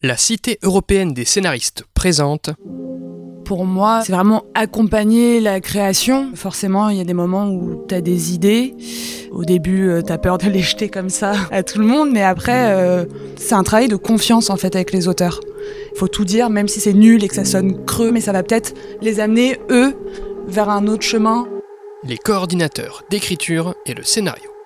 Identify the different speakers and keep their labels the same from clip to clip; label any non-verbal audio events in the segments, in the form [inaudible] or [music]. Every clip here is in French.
Speaker 1: La Cité européenne des scénaristes présente
Speaker 2: pour moi, c'est vraiment accompagner la création. Forcément, il y a des moments où tu as des idées. Au début, euh, tu as peur de les jeter comme ça [laughs] à tout le monde, mais après, euh, c'est un travail de confiance en fait avec les auteurs. Il faut tout dire, même si c'est nul et que ça sonne creux, mais ça va peut-être les amener, eux, vers un autre chemin.
Speaker 1: Les coordinateurs d'écriture et le scénario.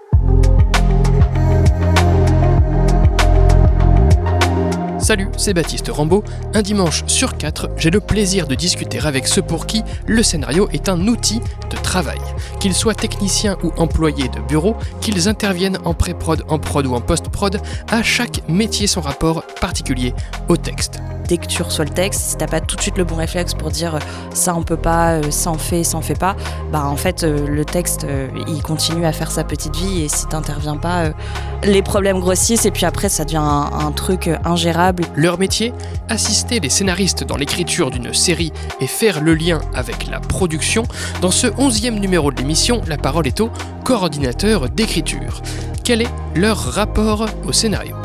Speaker 1: Salut, c'est Baptiste Rambaud. Un dimanche sur quatre, j'ai le plaisir de discuter avec ceux pour qui le scénario est un outil de travail. Qu'ils soient techniciens ou employés de bureau, qu'ils interviennent en pré-prod, en prod ou en post-prod, à chaque métier son rapport particulier au texte
Speaker 3: dès que tu reçois le texte, si t'as pas tout de suite le bon réflexe pour dire euh, ça on peut pas, euh, ça on fait, ça on fait pas, bah en fait euh, le texte il continue à faire sa petite vie et si t'interviens pas, les problèmes grossissent et puis après ça devient un, truc ingérable.
Speaker 1: Leur métier Assister les scénaristes dans l'écriture d'une série et faire le lien avec la production. Dans ce onzième numéro de l'émission, la parole est au coordinateur d'écriture. Quel est leur rapport au scénario?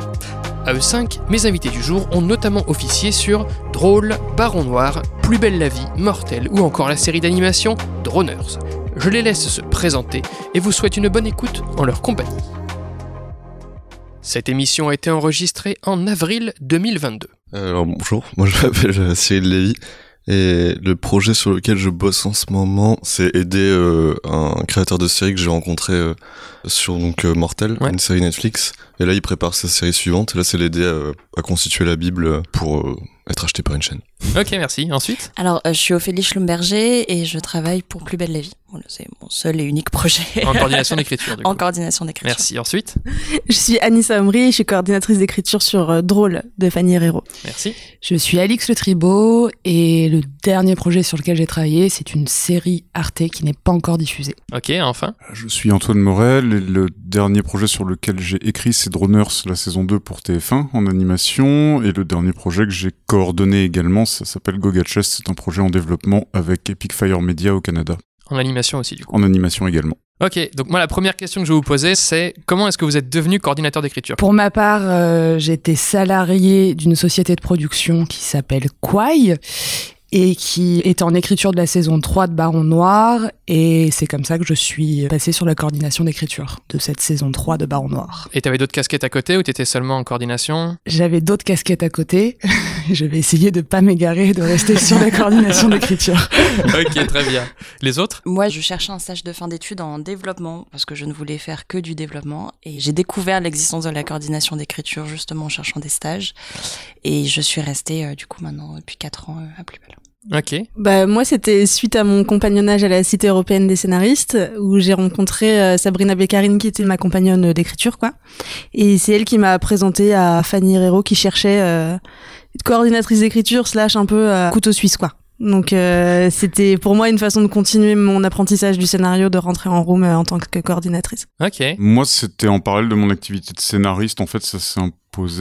Speaker 1: À E5, mes invités du jour ont notamment officié sur Drôle, Baron Noir, Plus belle la vie, Mortel ou encore la série d'animation Droners. Je les laisse se présenter et vous souhaite une bonne écoute en leur compagnie. Cette émission a été enregistrée en avril 2022.
Speaker 4: Alors bonjour, [laughs] moi je m'appelle Cyril Lévy et le projet sur lequel je bosse en ce moment, c'est aider euh, un créateur de série que j'ai rencontré euh, sur donc euh, Mortel, une série Netflix. Et là, il prépare sa série suivante. Et là, c'est l'aider à, constituer la Bible pour être acheté par une chaîne.
Speaker 1: Ok, merci. Ensuite
Speaker 3: Alors, je suis Ophélie Schlumberger et je travaille pour Plus Belle la Vie. c'est mon seul et unique projet.
Speaker 1: En coordination d'écriture, du [laughs]
Speaker 3: coup. En coordination d'écriture.
Speaker 1: Merci. Ensuite [laughs]
Speaker 5: Je suis Anissa Omri, je suis coordinatrice d'écriture sur Drôle de Fanny Herrero.
Speaker 1: Merci.
Speaker 2: Je suis Alix Le Tribo et le dernier projet sur lequel j'ai travaillé, c'est une série Arte qui n'est pas encore diffusée.
Speaker 1: Ok, enfin
Speaker 6: Je suis Antoine Morel et le dernier projet sur lequel j'ai écrit, c'est Droners, la saison 2 pour TF1 en animation. Et le dernier projet que j'ai coordonné également, ça s'appelle Goga c'est un projet en développement avec Epic Fire Media au Canada.
Speaker 1: En animation aussi, du coup.
Speaker 6: En animation également.
Speaker 1: Ok, donc moi la première question que je vais vous poser, c'est comment est-ce que vous êtes devenu coordinateur d'écriture?
Speaker 2: Pour ma part, euh, j'étais salarié d'une société de production qui s'appelle Quai et qui est en écriture de la saison 3 de Baron Noir. Et c'est comme ça que je suis passée sur la coordination d'écriture de cette saison 3 de Baron Noir.
Speaker 1: Et t'avais d'autres casquettes à côté ou t'étais seulement en coordination?
Speaker 2: J'avais d'autres casquettes à côté. [laughs] je vais essayer de pas m'égarer, de rester [laughs] sur la coordination d'écriture. [laughs]
Speaker 1: ok, très bien. Les autres?
Speaker 3: Moi, je cherchais un stage de fin d'études en développement parce que je ne voulais faire que du développement. Et j'ai découvert l'existence de la coordination d'écriture justement en cherchant des stages. Et je suis restée euh, du coup maintenant depuis 4 ans euh, à Plus Belle.
Speaker 1: Ok.
Speaker 5: Bah moi c'était suite à mon compagnonnage à la Cité européenne des scénaristes où j'ai rencontré euh, Sabrina Beccarine qui était ma compagnonne d'écriture quoi. Et c'est elle qui m'a présenté à Fanny Herrero qui cherchait euh, coordinatrice d'écriture slash un peu euh, couteau suisse quoi. Donc euh, c'était pour moi une façon de continuer mon apprentissage du scénario, de rentrer en room en tant que coordinatrice.
Speaker 1: Ok.
Speaker 6: Moi c'était en parallèle de mon activité de scénariste. En fait ça s'est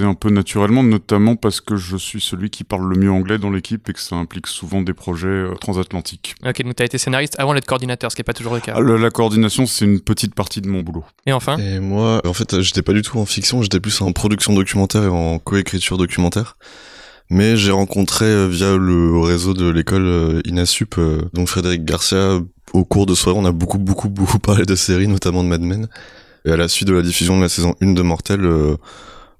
Speaker 6: un peu naturellement, notamment parce que je suis celui qui parle le mieux anglais dans l'équipe et que ça implique souvent des projets euh, transatlantiques.
Speaker 1: Ok, donc tu as été scénariste avant d'être coordinateur, ce qui n'est pas toujours le cas.
Speaker 6: Ah, la, coordination c'est une petite partie de mon boulot.
Speaker 1: Et enfin
Speaker 4: Et moi en fait j'étais pas du tout en fiction, j'étais plus en production documentaire et en coécriture documentaire mais j'ai rencontré euh, via le réseau de l'école euh, Inasup euh, donc Frédéric Garcia au cours de soirée on a beaucoup beaucoup [laughs] beaucoup parlé de séries notamment de Mad Men et à la suite de la diffusion de la saison 1 de Mortel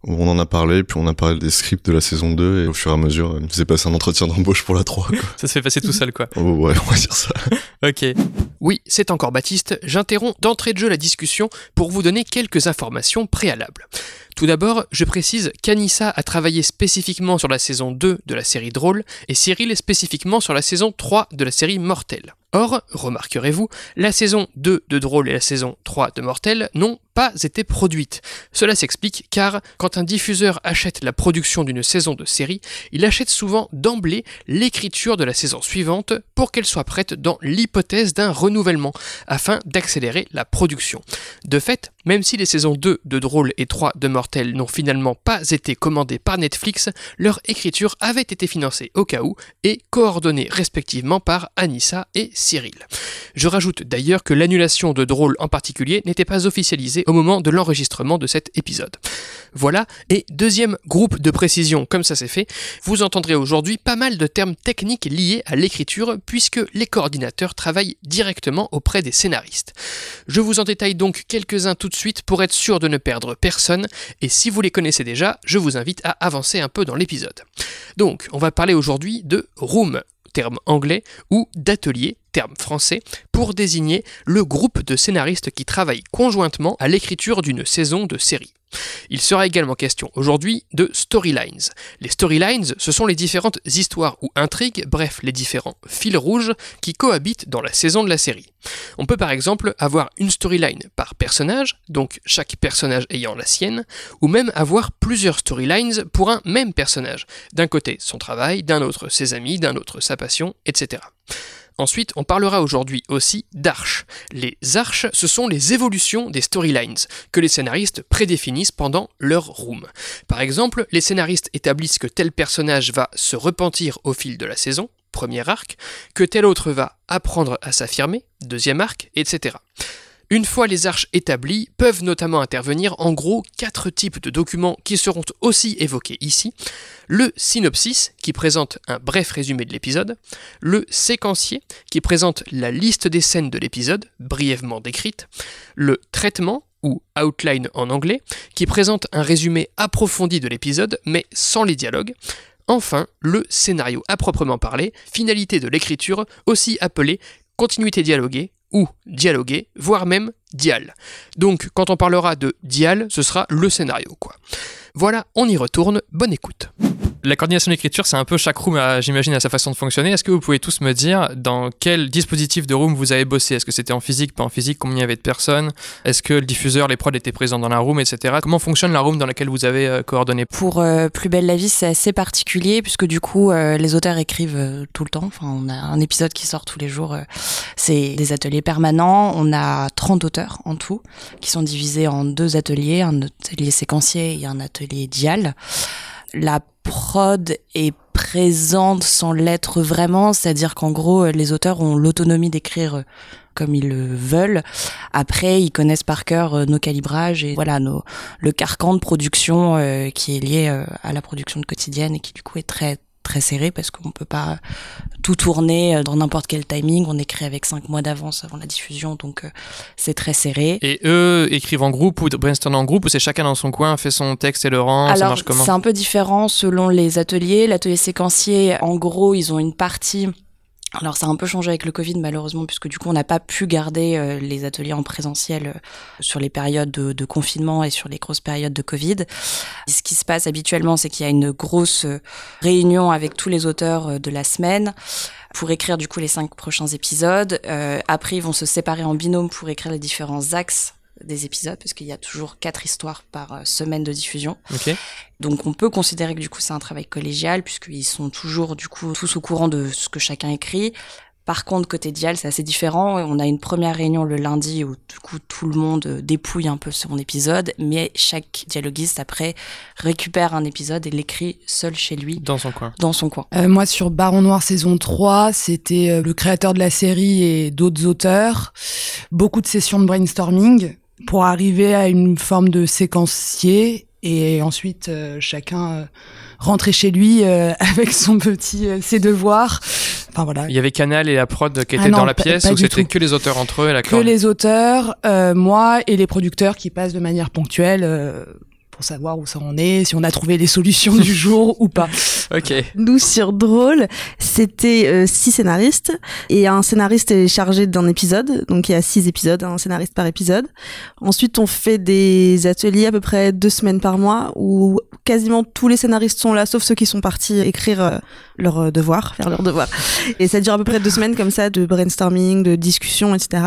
Speaker 4: on en a parlé, puis on a parlé des scripts de la saison 2, et au fur et à mesure, il nous faisait passer un entretien d'embauche pour la 3. Quoi.
Speaker 1: Ça se fait passer tout seul, quoi.
Speaker 4: Oh, ouais, on va dire ça.
Speaker 1: ok. Oui, c'est encore Baptiste. J'interromps d'entrée de jeu la discussion pour vous donner quelques informations préalables. Tout d'abord, je précise qu'Anissa a travaillé spécifiquement sur la saison 2 de la série Drôle et Cyril spécifiquement sur la saison 3 de la série Mortel. Or, remarquerez-vous, la saison 2 de Drôle et la saison 3 de Mortel n'ont pas été produites. Cela s'explique car quand un diffuseur achète la production d'une saison de série, il achète souvent d'emblée l'écriture de la saison suivante pour qu'elle soit prête dans l'hypothèse d'un renouvellement, afin d'accélérer la production. De fait, Même si les saisons 2 de Drôle et 3 de Mortel n'ont finalement pas été commandées par Netflix, leur écriture avait été financée au cas où et coordonnée respectivement par Anissa et Cyril. Je rajoute d'ailleurs que l'annulation de Drôle en particulier n'était pas officialisée au moment de l'enregistrement de cet épisode. Voilà, et deuxième groupe de précision, comme ça c'est fait, vous entendrez aujourd'hui pas mal de termes techniques liés à l'écriture puisque les coordinateurs travaillent directement auprès des scénaristes. Je vous en détaille donc quelques-uns tout de suite pour être sûr de ne perdre personne, et si vous les connaissez déjà, je vous invite à avancer un peu dans l'épisode. Donc, on va parler aujourd'hui de room, terme anglais, ou d'atelier, terme français, pour désigner le groupe de scénaristes qui travaillent conjointement à l'écriture d'une saison de série. Il sera également question aujourd'hui de storylines. Les storylines, ce sont les différentes histoires ou intrigues, bref, les différents fils rouges qui cohabitent dans la saison de la série. On peut par exemple avoir une storyline par personnage, donc chaque personnage ayant la sienne, ou même avoir plusieurs storylines pour un même personnage. D'un côté son travail, d'un autre ses amis, d'un autre sa passion, etc. Ensuite, on parlera aujourd'hui aussi d'arches. Les arches, ce sont les évolutions des storylines que les scénaristes prédéfinissent pendant leur room. Par exemple, les scénaristes établissent que tel personnage va se repentir au fil de la saison, premier arc, que tel autre va apprendre à s'affirmer, deuxième arc, etc. Une fois les arches établies, peuvent notamment intervenir en gros quatre types de documents qui seront aussi évoqués ici. Le synopsis, qui présente un bref résumé de l'épisode. Le séquencier, qui présente la liste des scènes de l'épisode, brièvement décrite. Le traitement, ou outline en anglais, qui présente un résumé approfondi de l'épisode, mais sans les dialogues. Enfin, le scénario à proprement parler, finalité de l'écriture, aussi appelé continuité dialoguée ou dialoguer, voire même dial. Donc quand on parlera de dial, ce sera le scénario. Voilà, on y retourne, bonne écoute. La coordination d'écriture, c'est un peu chaque room, j'imagine, à sa façon de fonctionner. Est-ce que vous pouvez tous me dire dans quel dispositif de room vous avez bossé? Est-ce que c'était en physique, pas en physique? Combien il y avait de personnes? Est-ce que le diffuseur, les prods étaient présents dans la room, etc. Comment fonctionne la room dans laquelle vous avez euh, coordonné?
Speaker 3: Pour euh, Plus belle la vie, c'est assez particulier puisque du coup, euh, les auteurs écrivent tout le temps. Enfin, on a un épisode qui sort tous les jours. c'est des ateliers permanents. On a 30 auteurs en tout qui sont divisés en deux ateliers, un atelier séquencier et un atelier dial. La prod est présente sans l'être vraiment, c'est-à-dire qu'en gros, les auteurs ont l'autonomie d'écrire comme ils le veulent. Après, ils connaissent par cœur euh, nos calibrages et voilà le carcan de production euh, qui est lié euh, à la production de quotidienne et qui du coup est très très serré parce qu'on peut pas tout tourner dans n'importe quel timing. On écrit avec cinq mois d'avance avant la diffusion, donc euh, c'est très serré.
Speaker 1: Et eux écrivent en groupe ou brainstorment en groupe ou c'est chacun dans son coin, fait son texte et le rend
Speaker 3: Alors,
Speaker 1: comment?
Speaker 3: C'est un peu différent selon les ateliers. L'atelier séquencier, en gros, ils ont une partie alors ça a un peu changé avec le Covid malheureusement puisque du coup on n'a pas pu garder euh, les ateliers en présentiel euh, sur les périodes de, confinement et sur les grosses périodes de Covid. Ce qui se passe habituellement c'est qu'il y a une grosse euh, réunion avec tous les auteurs de la semaine pour écrire du coup les cinq prochains épisodes. après ils vont se séparer en binôme pour écrire les différents axes des épisodes, parce qu'il y a toujours quatre histoires par euh, semaine de diffusion. Donc on peut considérer que du coup c'est un travail collégial, puisqu'ils sont toujours du coup tous au courant de ce que chacun écrit. Par contre, côté Dial, c'est assez différent. On a une première réunion le lundi où du coup tout le monde euh, dépouille un peu son épisode, mais chaque dialoguiste après récupère un épisode et l'écrit seul chez lui.
Speaker 1: Dans son coin.
Speaker 3: Dans son coin.
Speaker 2: Euh, moi, sur Baron Noir saison 3, c'était le créateur de la série et d'autres auteurs. Beaucoup de sessions de brainstorming pour arriver à une forme de séquencier et ensuite euh, chacun euh, rentrer chez lui euh, [laughs] avec son petit ses devoirs. Enfin voilà.
Speaker 1: Il y avait Canal et la prod qui étaient ah dans la pièce ou c'était que les auteurs entre eux et la
Speaker 2: Que les auteurs, moi et les producteurs qui passent de manière ponctuelle pour savoir où ça en est, si on a trouvé les solutions du jour ou pas. [laughs]
Speaker 1: Ok.
Speaker 5: Nous sur Drôle, c'était euh, six scénaristes et un scénariste est chargé d'un épisode, donc il y a six épisodes, un scénariste par épisode. Ensuite, on fait des ateliers à peu près deux semaines par mois où quasiment tous les scénaristes sont là, sauf ceux qui sont partis écrire euh, leur euh, devoir, faire leur devoir. Et ça dure à peu près deux semaines comme ça de brainstorming, de discussion, etc.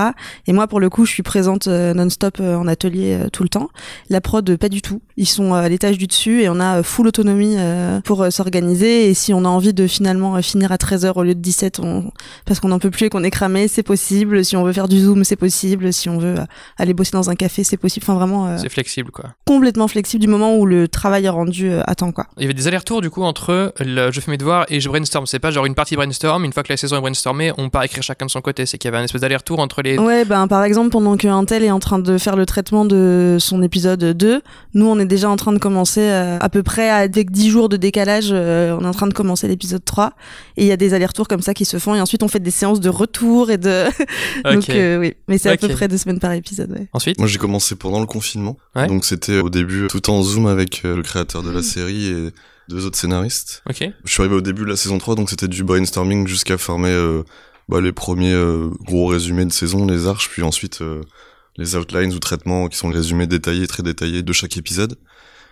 Speaker 5: Et moi, pour le coup, je suis présente non-stop en atelier tout le temps. La prod, pas du tout ils sont à l'étage du dessus et on a full autonomie pour s'organiser. Et si on a envie de finalement finir à 13h au lieu de 17 on... parce qu'on n'en peut plus et qu'on est cramé, c'est possible. Si on veut faire du zoom, c'est possible. Si on veut aller bosser dans un café, c'est possible. Enfin vraiment.
Speaker 7: c'est flexible quoi.
Speaker 5: Complètement flexible du moment où le travail est rendu à temps quoi.
Speaker 7: Il y avait des allers-retours du coup entre le, je fais mes devoirs et je brainstorm. C'est pas genre une partie brainstorm. Une fois que la saison est brainstormée, on part écrire chacun de son côté. C'est qu'il y avait un espèce d'aller-retour entre les.
Speaker 5: Ouais, ben par exemple pendant qu'un tel est en train de faire le traitement de son épisode 2, nous on est déjà en train de commencer euh, à peu près avec 10 jours de décalage, euh, on est en train de commencer l'épisode 3 et il y a des allers-retours comme ça qui se font et ensuite on fait des séances de retour et de [laughs] donc euh, oui, mais c'est à peu près deux semaines par épisode. Ouais.
Speaker 7: Ensuite,
Speaker 4: moi j'ai commencé pendant le confinement, donc c'était au début tout en zoom avec le créateur de la série et deux autres scénaristes.
Speaker 7: Ok.
Speaker 4: Je suis arrivé au début de la saison 3, donc c'était du brainstorming jusqu'à former euh, bah, les premiers euh, gros résumés de saison, les arches, puis ensuite euh, les outlines ou traitements qui sont résumés détaillés, très détaillés de chaque épisode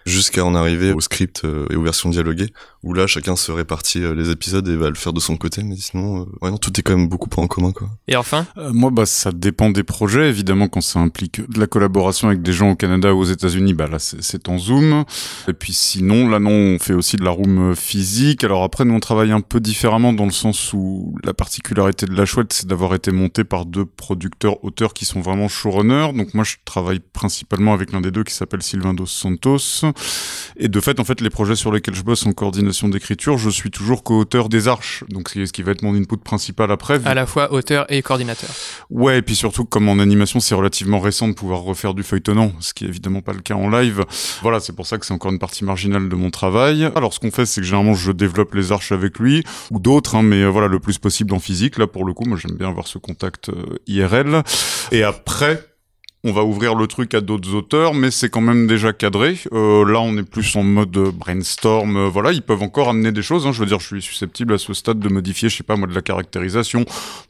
Speaker 4: jusqu'à en arriver au script euh, et aux versions dialoguées, où là chacun se répartit euh, les épisodes et va le faire de son côté, mais sinon, euh, ouais, non, tout est quand même beaucoup pas en commun, quoi.
Speaker 7: Et enfin?
Speaker 6: Moi, bah, ça dépend des projets, évidemment, quand ça implique de la collaboration avec des gens au Canada ou aux États-Unis, bah là, c'est en Zoom. Et puis sinon, là, non, on fait aussi de la room physique. Alors après, nous, on travaille un peu différemment dans le sens où la particularité de la chouette, c'est d'avoir été monté par deux producteurs, auteurs qui sont vraiment showrunners. Donc moi, je travaille principalement avec l'un des deux qui s'appelle Sylvain Dos Santos et de fait, en fait, les projets sur lesquels je bosse en coordination d'écriture, je suis toujours co-auteur des arches. Donc, ce qui va être mon input principal après.
Speaker 7: À la fois auteur et coordinateur.
Speaker 6: Ouais, et puis surtout, comme en animation, c'est relativement récent de pouvoir refaire du feuilletonnant, ce qui est évidemment pas le cas en live. Voilà, c'est pour ça que c'est encore une partie marginale de mon travail. Alors, ce qu'on fait, c'est que généralement, je développe les arches avec lui, ou d'autres, hein, mais euh, voilà, le plus possible en physique. Là, pour le coup, moi, j'aime bien avoir ce contact euh, IRL. Et après, on va ouvrir le truc à d'autres auteurs, mais c'est quand même déjà cadré. Euh, là, on est plus en mode brainstorm. Euh, voilà, ils peuvent encore amener des choses. Hein. Je veux dire, je suis susceptible à ce stade de modifier, je sais pas moi, de la caractérisation.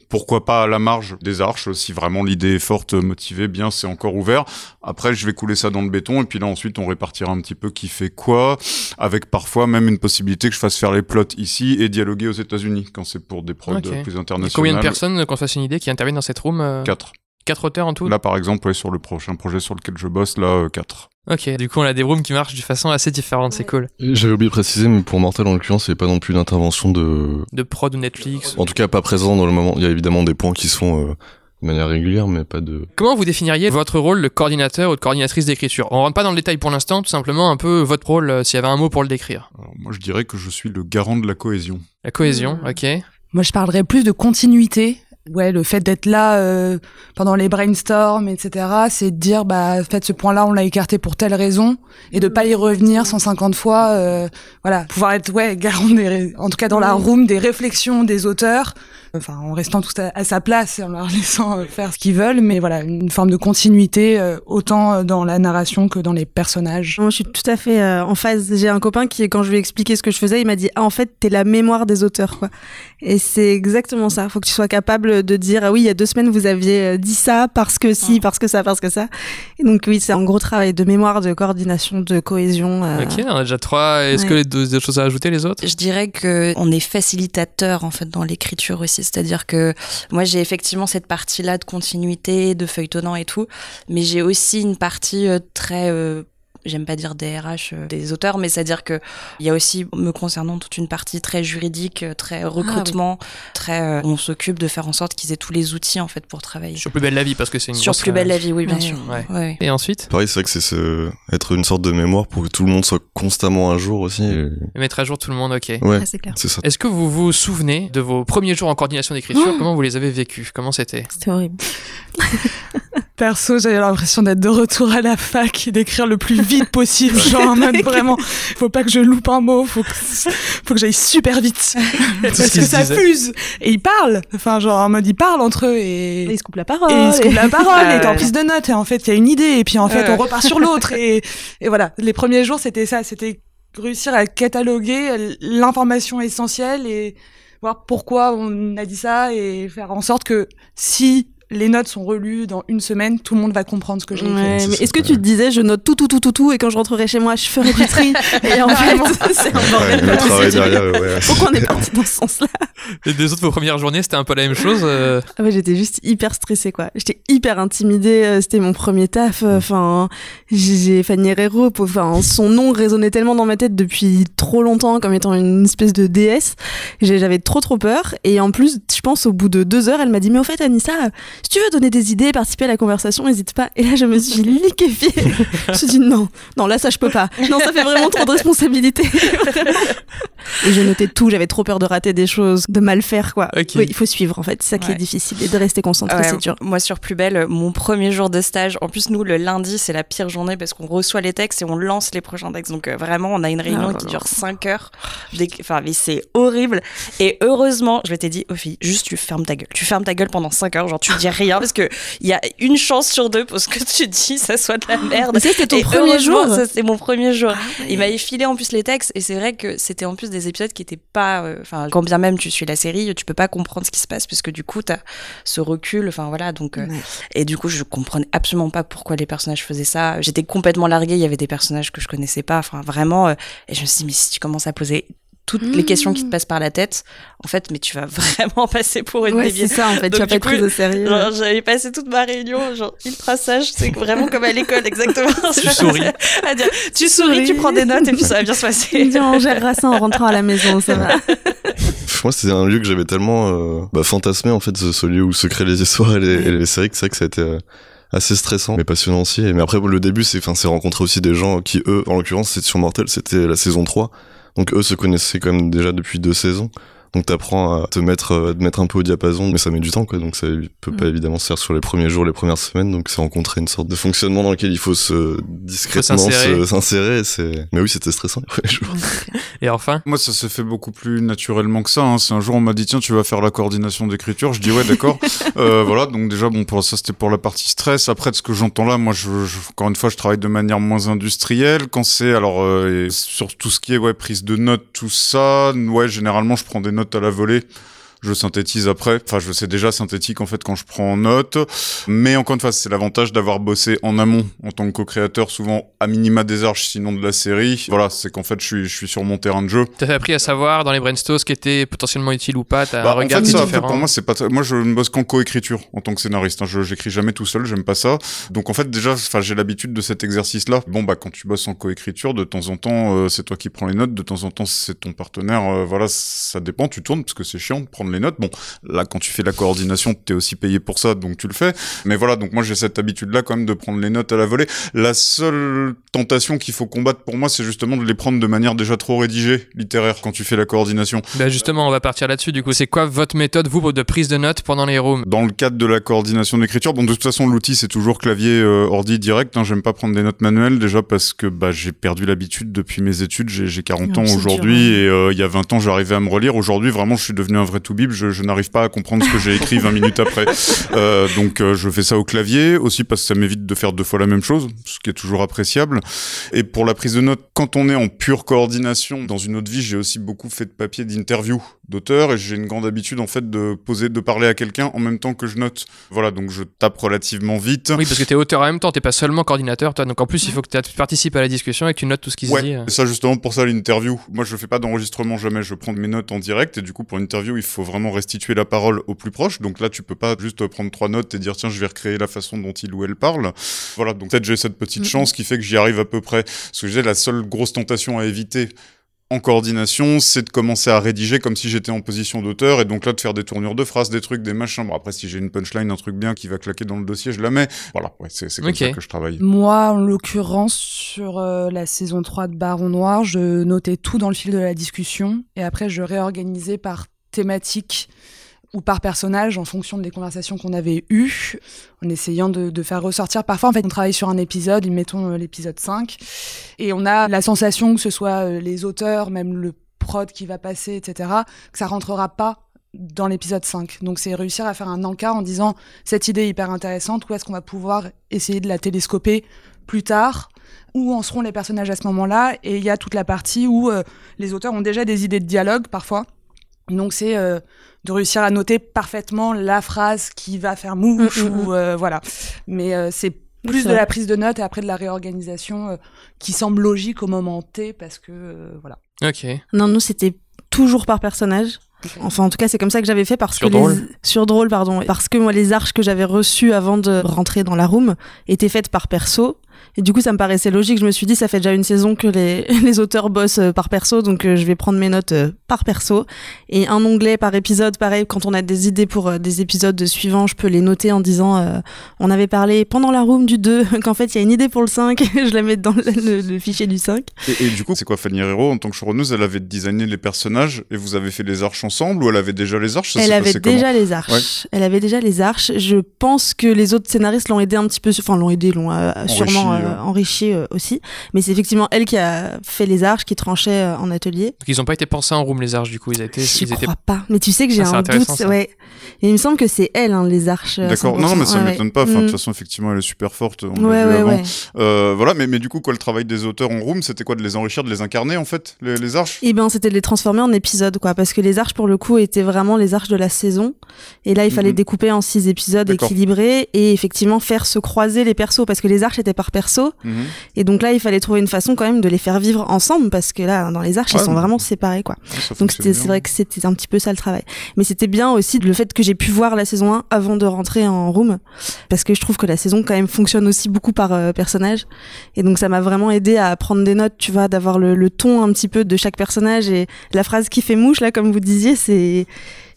Speaker 6: Pourquoi pas à la marge des arches Si vraiment l'idée est forte, motivée, bien, c'est encore ouvert. Après, je vais couler ça dans le béton, et puis là, ensuite, on répartira un petit peu qui fait quoi, avec parfois même une possibilité que je fasse faire les plots ici et dialoguer aux États-Unis quand c'est pour des prods plus internationaux.
Speaker 7: Combien de personnes, qu'on fasse une idée, qui interviennent dans cette room euh?
Speaker 6: Quatre.
Speaker 7: Quatre auteurs en tout
Speaker 6: Là, par exemple, sur le prochain projet sur lequel je bosse, là, euh, quatre.
Speaker 7: Ok, du coup, on a des rooms qui marchent de façon assez différente, c'est cool.
Speaker 4: J'avais oublié de préciser, mais pour Mortal, en l'occurrence, il n'y a pas non plus d'intervention de...
Speaker 7: De prod ou Netflix
Speaker 4: En tout cas, pas présent dans le moment. Il y a évidemment des points qui sont... Euh, de manière régulière, mais pas de...
Speaker 7: Comment vous définiriez votre rôle de coordinateur ou de coordinatrice d'écriture? On rentre pas dans le détail pour l'instant, tout simplement un peu votre rôle, euh, s'il y avait un mot pour le décrire.
Speaker 6: Alors, moi, je dirais que je suis le garant de la cohésion.
Speaker 7: La cohésion, ok.
Speaker 2: Moi, je parlerais plus de continuité ouais, le fait d'être là euh, pendant les brainstorms, etc., c'est de dire, bah, en fait, ce point-là, on l'a écarté pour telle raison, et de pas y revenir 150 fois, euh, voilà, pouvoir être, ouais, [laughs] garant des, en tout cas dans la room des réflexions des auteurs, enfin, en restant tout à, sa place et en leur [laughs] laissant euh, faire ce qu'ils veulent, mais voilà, une forme de continuité, euh, autant dans la narration que dans les personnages.
Speaker 5: Moi, je suis tout à fait euh, en phase. J'ai un copain qui, quand je lui ai expliqué ce que je faisais, il m'a dit, ah, en fait, t'es la mémoire des auteurs, quoi. Et c'est exactement ça. Faut que tu sois capable de dire ah oui il y a deux semaines vous aviez euh, dit ça parce que si parce que ça parce que ça et donc oui c'est un gros travail de mémoire de coordination de cohésion
Speaker 7: euh. ok on a déjà trois est-ce que les deux, choses à ajouter les autres?
Speaker 3: Je dirais que on est facilitateur en fait dans l'écriture aussi c'est-à-dire que moi j'ai effectivement cette partie là de continuité de feuilletonnant et tout mais j'ai aussi une partie euh, très j'aime pas dire DRH euh, des auteurs, mais c'est-à-dire que il y a aussi, me concernant, toute une partie très juridique, euh, très ah recrutement, très, euh, on s'occupe de faire en sorte qu'ils aient tous les outils en fait pour travailler.
Speaker 7: Sur plus belle la vie parce que c'est une
Speaker 3: sur plus belle la vie, oui bien sûr. Ouais.
Speaker 7: Et ensuite
Speaker 4: Pareil, c'est vrai que c'est ce... être une sorte de mémoire pour que tout le monde soit constamment à jour aussi. Et...
Speaker 7: mettre à jour tout le monde, ok.
Speaker 4: Ouais, c'est ça.
Speaker 7: Est-ce que vous vous souvenez de vos premiers jours en coordination d'écriture? Oh Comment vous les avez vécus? Comment c'était?
Speaker 5: C'était horrible. [laughs] [laughs]
Speaker 2: Perso, j'avais l'impression d'être de retour à la fac et d'écrire le plus vite possible, genre en mode [laughs] vraiment, faut pas que je loupe un mot, faut que, faut que j'aille super vite. [laughs] Parce que ça fuse. Et ils parlent, enfin genre en mode ils parlent entre eux et,
Speaker 5: et ils se coupent la parole.
Speaker 2: Et ils se coupent la parole. Et t'es en prise de notes et en fait il y a une idée et puis en fait on repart sur l'autre. Et, et voilà. Les premiers jours c'était ça, c'était réussir à cataloguer l'information essentielle et voir pourquoi on a dit ça et faire en sorte que si les notes sont relues dans une semaine, tout le monde va comprendre ce que j'ai écrit.
Speaker 5: Ouais, mais est-ce que tu te disais, je note tout, tout, tout, tout, tout, et quand je rentrerai chez moi, je ferai du tri [laughs] Et en fait, [laughs] c'est un bordel
Speaker 4: travail derrière, ouais.
Speaker 5: Pourquoi on est parti dans ce sens-là
Speaker 7: Les deux autres, vos premières journées, c'était un peu la même chose. euh, [laughs]
Speaker 5: Ah ouais, j'étais juste hyper stressée, quoi. J'étais hyper intimidée. euh, C'était mon premier taf. euh, Enfin, j'ai Fanny Herrero. Enfin, son nom résonnait tellement dans ma tête depuis trop longtemps comme étant une espèce de déesse. J'avais trop trop peur. Et en plus, je pense au bout de deux heures, elle m'a dit mais au fait Anissa, si tu veux donner des idées, participer à la conversation, n'hésite pas. Et là, je me suis liquéfiée. je me suis dit non, non là ça je peux pas. Non, ça fait vraiment trop de responsabilité. [laughs] Et je notais tout. J'avais trop peur de rater des choses, de mal faire quoi. Oui, il faut suivre en fait. C'est ça qui
Speaker 3: Ouais.
Speaker 5: est difficile et de rester concentré,
Speaker 3: Ouais,
Speaker 5: c'est dur.
Speaker 3: Moi, sur Plus Belle, mon premier jour de stage, en plus, nous, le lundi, c'est la pire journée parce qu'on reçoit les textes et on lance les prochains textes. Donc, euh, vraiment, on a une réunion
Speaker 5: Ah
Speaker 3: qui
Speaker 5: là.
Speaker 3: dure 5 heures. Enfin, mais c'est horrible. Et heureusement, je m'étais dit, Ophi, juste tu fermes ta gueule. Tu fermes ta gueule pendant 5 heures, genre tu dis rien parce que il y a une chance sur deux pour ce que tu dis, ça soit de la merde.
Speaker 5: Mais ça, c'était ton
Speaker 3: Et
Speaker 5: premier jour.
Speaker 3: Ça, c'était mon premier jour.
Speaker 5: Ah
Speaker 3: Il m'avait filé en plus les textes et c'est vrai que c'était en plus des épisodes qui étaient pas euh, enfin quand bien même tu suis la série tu peux pas comprendre ce qui se passe puisque du coup t'as ce recul enfin voilà donc euh,
Speaker 5: Ouais.
Speaker 3: et du coup je comprenais absolument pas pourquoi les personnages faisaient ça j'étais complètement larguée il y avait des personnages que je connaissais pas enfin vraiment euh, et je me suis dit mais si tu commences à poser toutes les
Speaker 5: Mmh.
Speaker 3: questions qui te passent par la tête en fait mais tu vas [laughs] vraiment passer pour une
Speaker 5: Ouais, c'est ça en fait.
Speaker 3: Donc,
Speaker 5: tu vas pas être prise au sérieux.
Speaker 3: Genre, j'avais passé toute ma réunion, genre, ultra sage, c'est vraiment comme à l'école, exactement. [laughs]
Speaker 7: Tu [laughs] souris.
Speaker 3: À dire, tu souris, tu prends des notes et puis ça va bien se passer.
Speaker 5: dis, on gérera ça en rentrant à la maison, ça va.
Speaker 4: Moi, c'était un lieu que j'avais tellement euh, bah, fantasmé, en fait, ce, ce lieu où se créent les histoires et les, et les séries, que c'est vrai que ça a été euh, assez stressant, mais passionnant aussi. Mais après, le début, c'est enfin, c'est rencontrer aussi des gens qui, eux, en l'occurrence, c'est sur Mortel, c'était la saison 3. Donc, eux se connaissaient quand même déjà depuis deux saisons. Donc, t'apprends à te mettre, euh, à te mettre un peu au diapason, mais ça met du temps, quoi. Donc, ça peut pas évidemment se faire sur les premiers jours, les premières semaines. Donc, c'est rencontrer une sorte de fonctionnement dans lequel il faut se discrètement
Speaker 7: s'insérer.
Speaker 4: se-. C'est, mais oui, c'était stressant les premiers jours. [laughs]
Speaker 7: Et enfin,
Speaker 6: Moi, ça s'est fait beaucoup plus naturellement que ça. Hein. C'est un jour, on m'a dit tiens, tu vas faire la coordination d'écriture. Je dis ouais, d'accord. [laughs] euh, voilà. Donc déjà, bon, pour ça, c'était pour la partie stress. Après, de ce que j'entends là, moi, je, je- encore une fois, je travaille de manière moins industrielle. Quand c'est alors euh, sur tout ce qui est ouais prise de notes, tout ça, ouais, généralement, je prends des notes à la volée. Je synthétise après. Enfin, je sais déjà synthétique en fait quand je prends en note. Mais encore une fois, c'est l'avantage d'avoir bossé en amont en tant que co-créateur, souvent à minima des arches, sinon de la série. Voilà, c'est qu'en fait, je suis, je suis sur mon terrain de jeu.
Speaker 7: t'as appris à savoir dans les brainstorms ce qui était potentiellement utile ou pas. T'as
Speaker 6: Bah,
Speaker 7: un regard
Speaker 6: en fait, ça,
Speaker 7: différent.
Speaker 6: pour moi, c'est pas. Moi, je ne bosse qu'en coécriture en tant que scénariste. hein. Je j'écris jamais tout seul, j'aime pas ça. Donc en fait, déjà, enfin, j'ai l'habitude de cet exercice-là. Bon, bah, quand tu bosses en coécriture, de temps en temps, euh, c'est toi qui prends les notes. De temps en temps, c'est ton partenaire. euh, voilà, ça dépend. Tu tournes parce que c'est chiant de prendre les notes. Bon, là, quand tu fais la coordination, t'es aussi payé pour ça, donc tu le fais. Mais voilà, donc moi, j'ai cette habitude-là quand même de prendre les notes à la volée. La seule tentation qu'il faut combattre pour moi, c'est justement de les prendre de manière déjà trop rédigée, littéraire, quand tu fais la coordination.
Speaker 7: Bah justement, on va partir là-dessus. Du coup, c'est quoi votre méthode, vous, de prise de notes pendant les rooms?
Speaker 6: Dans le cadre de la coordination d'écriture, bon de toute façon l'outil c'est toujours clavier euh, ordi direct. Hein, J'aime pas prendre des notes manuelles déjà parce que bah j'ai perdu l'habitude depuis mes études. J'ai j'ai 40
Speaker 5: Non,
Speaker 6: ans aujourd'hui
Speaker 5: hein.
Speaker 6: et euh, il y a 20 ans j'arrivais à me relire. Aujourd'hui vraiment je suis devenu un vrai je n'arrive pas à comprendre ce que j'ai écrit 20 minutes après. Euh, donc euh, je fais ça au clavier aussi parce que ça m'évite de faire deux fois la même chose, ce qui est toujours appréciable. Et pour la prise de notes, quand on est en pure coordination, dans une autre vie, j'ai aussi beaucoup fait de papier d'interview d'auteur et j'ai une grande habitude en fait de poser, de parler à quelqu'un en même temps que je note. Voilà, donc je tape relativement vite.
Speaker 7: Oui, parce que t'es auteur en même temps, t'es pas seulement coordinateur, toi. Donc en plus, il faut que tu participes à la discussion et que tu notes tout ce qui se
Speaker 6: Ouais,
Speaker 7: dit. euh.
Speaker 6: et ça justement pour ça l'interview. Moi je fais pas d'enregistrement jamais, je prends mes notes en direct et du coup pour une interview il faut vraiment restituer la parole au plus proche. Donc là tu peux pas juste prendre trois notes et dire tiens je vais recréer la façon dont il ou elle parle. Voilà donc peut-être j'ai cette petite chance qui fait que j'y arrive à peu près. Ce que disais la seule grosse tentation à éviter en coordination, c'est de commencer à rédiger comme si j'étais en position d'auteur et donc là de faire des tournures de phrases, des trucs, des machins. Bon après si j'ai une punchline, un truc bien qui va claquer dans le dossier, je la mets. Voilà, ouais, c'est comme ça que je travaille.
Speaker 2: Moi, en l'occurrence, sur euh, la saison 3 de Baron Noir, je notais tout dans le fil de la discussion et après je réorganisais par thématique ou par personnage en fonction des conversations qu'on avait eues, en essayant de, faire ressortir. Parfois, en fait, on travaille sur un épisode, mettons euh, l'épisode 5, et on a la sensation que ce soit euh, les auteurs, même le prod qui va passer, etc., que ça rentrera pas dans l'épisode 5. Donc c'est réussir à faire un encart en disant cette idée est hyper intéressante, où est-ce qu'on va pouvoir essayer de la télescoper plus tard? Où en seront les personnages à ce moment-là? Et il y a toute la partie où euh, les auteurs ont déjà des idées de dialogue parfois Donc c'est euh, de réussir à noter parfaitement la phrase qui va faire mouche
Speaker 5: Mm, mm,
Speaker 2: ou euh, voilà. Mais euh, c'est plus de la prise de notes et après de la réorganisation euh, qui semble logique au moment T parce que euh, voilà.
Speaker 7: Ok.
Speaker 5: Non, nous, c'était toujours par personnage. Enfin, en tout cas, c'est comme ça que j'avais fait parce
Speaker 7: Sur
Speaker 5: que les...
Speaker 7: Drôle
Speaker 5: sur drôle, pardon, parce que moi, les arches que j'avais reçues avant de rentrer dans la room étaient faites par perso. Et du coup, ça me paraissait logique. Je me suis dit, ça fait déjà une saison que les, [laughs] les auteurs bossent euh, par perso, donc euh, je vais prendre mes notes euh, par perso. Et un onglet par épisode, pareil, quand on a des idées pour des épisodes suivants, je peux les noter en disant, euh, on avait parlé pendant la room du 2, [laughs] qu'en fait, il y a une idée pour le 5, [laughs] je la mets dans le, fichier du 5.
Speaker 6: Et, et du coup, c'est quoi Fanny Herrero en tant que showrunneuse Elle avait designé les personnages et vous avez fait les arches ensemble ou elle avait déjà les arches? Ça
Speaker 5: Elle avait déjà les arches. Elle avait déjà les arches. Je pense que les autres scénaristes l'ont aidé un petit peu, enfin l'ont aidé, l'ont euh, sûrement
Speaker 6: Enrichi,
Speaker 5: euh,
Speaker 6: ouais.
Speaker 5: enrichi euh, aussi. Mais c'est effectivement elle qui a fait les arches, qui tranchait euh, en atelier.
Speaker 7: Donc ils ont pas été pensés en room les arches du coup, ils, étaient,
Speaker 5: Je
Speaker 7: ils étaient
Speaker 5: crois pas. Mais tu sais que j'ai
Speaker 7: Ah, c'est
Speaker 5: un
Speaker 7: intéressant,
Speaker 5: doute.
Speaker 7: ça.
Speaker 5: Ouais. Et il me semble que c'est elle, hein, les arches.
Speaker 6: D'accord.
Speaker 5: 100%.
Speaker 6: Non, mais ça
Speaker 5: Ouais,
Speaker 6: m'étonne
Speaker 5: ouais.
Speaker 6: pas. Enfin, de
Speaker 5: Mm.
Speaker 6: toute façon, effectivement, elle est super forte. On
Speaker 5: Ouais,
Speaker 6: l'a vu
Speaker 5: ouais,
Speaker 6: avant.
Speaker 5: ouais.
Speaker 6: Euh, voilà, mais, mais du coup, quoi, le travail des auteurs en room, c'était quoi de les enrichir, de les incarner en fait, les, les arches?
Speaker 5: Eh ben, c'était de les transformer en épisodes, quoi, parce que les arches, pour le coup, étaient vraiment les arches de la saison. Et là, il fallait
Speaker 6: Mhm.
Speaker 5: découper en six épisodes équilibrés et effectivement faire se croiser les persos, parce que les arches étaient par perso.
Speaker 6: Mhm.
Speaker 5: Et donc là, il fallait trouver une façon quand même de les faire vivre ensemble, parce que là, dans les arches,
Speaker 6: Ouais,
Speaker 5: ils sont
Speaker 6: mais-
Speaker 5: vraiment séparés, quoi.
Speaker 6: Ouais,
Speaker 5: Donc c'est vrai que c'était un petit peu ça le travail. Mais c'était bien aussi le fait que j'ai pu voir la saison 1 avant de rentrer en room, parce que je trouve que la saison quand même fonctionne aussi beaucoup par euh, personnage. Et donc ça m'a vraiment aidé à prendre des notes, tu vois, d'avoir le, le ton un petit peu de chaque personnage et la phrase qui fait mouche là, comme vous disiez, c'est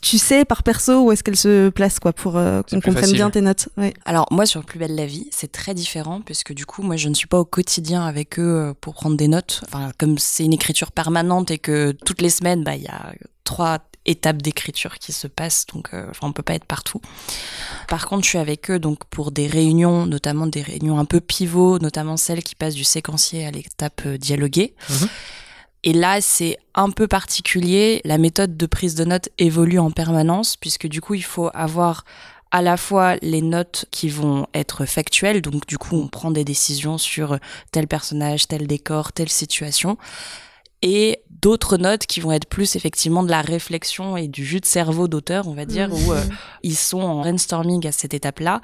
Speaker 5: tu sais par perso où est-ce qu'elle se place quoi pour euh, qu'on comprenne
Speaker 7: facile.
Speaker 5: bien tes notes. Ouais.
Speaker 3: Alors moi sur Plus belle la vie, c'est très différent puisque du coup moi je ne suis pas au quotidien avec eux euh, pour prendre des notes. Enfin comme c'est une écriture permanente et que toutes les semaines bah il y a trois étapes d'écriture qui se passent donc euh, enfin on peut pas être partout. Par contre je suis avec eux donc pour des réunions notamment des réunions un peu pivots notamment celles qui passent du séquencier à l'étape euh, dialoguée.
Speaker 7: Mhm.
Speaker 3: Et là, c'est un peu particulier. La méthode de prise de notes évolue en permanence, puisque du coup, il faut avoir à la fois les notes qui vont être factuelles, donc du coup, on prend des décisions sur tel personnage, tel décor, telle situation, et d'autres notes qui vont être plus effectivement de la réflexion et du jus de cerveau d'auteur, on va dire, où euh, ils sont en brainstorming à cette étape-là.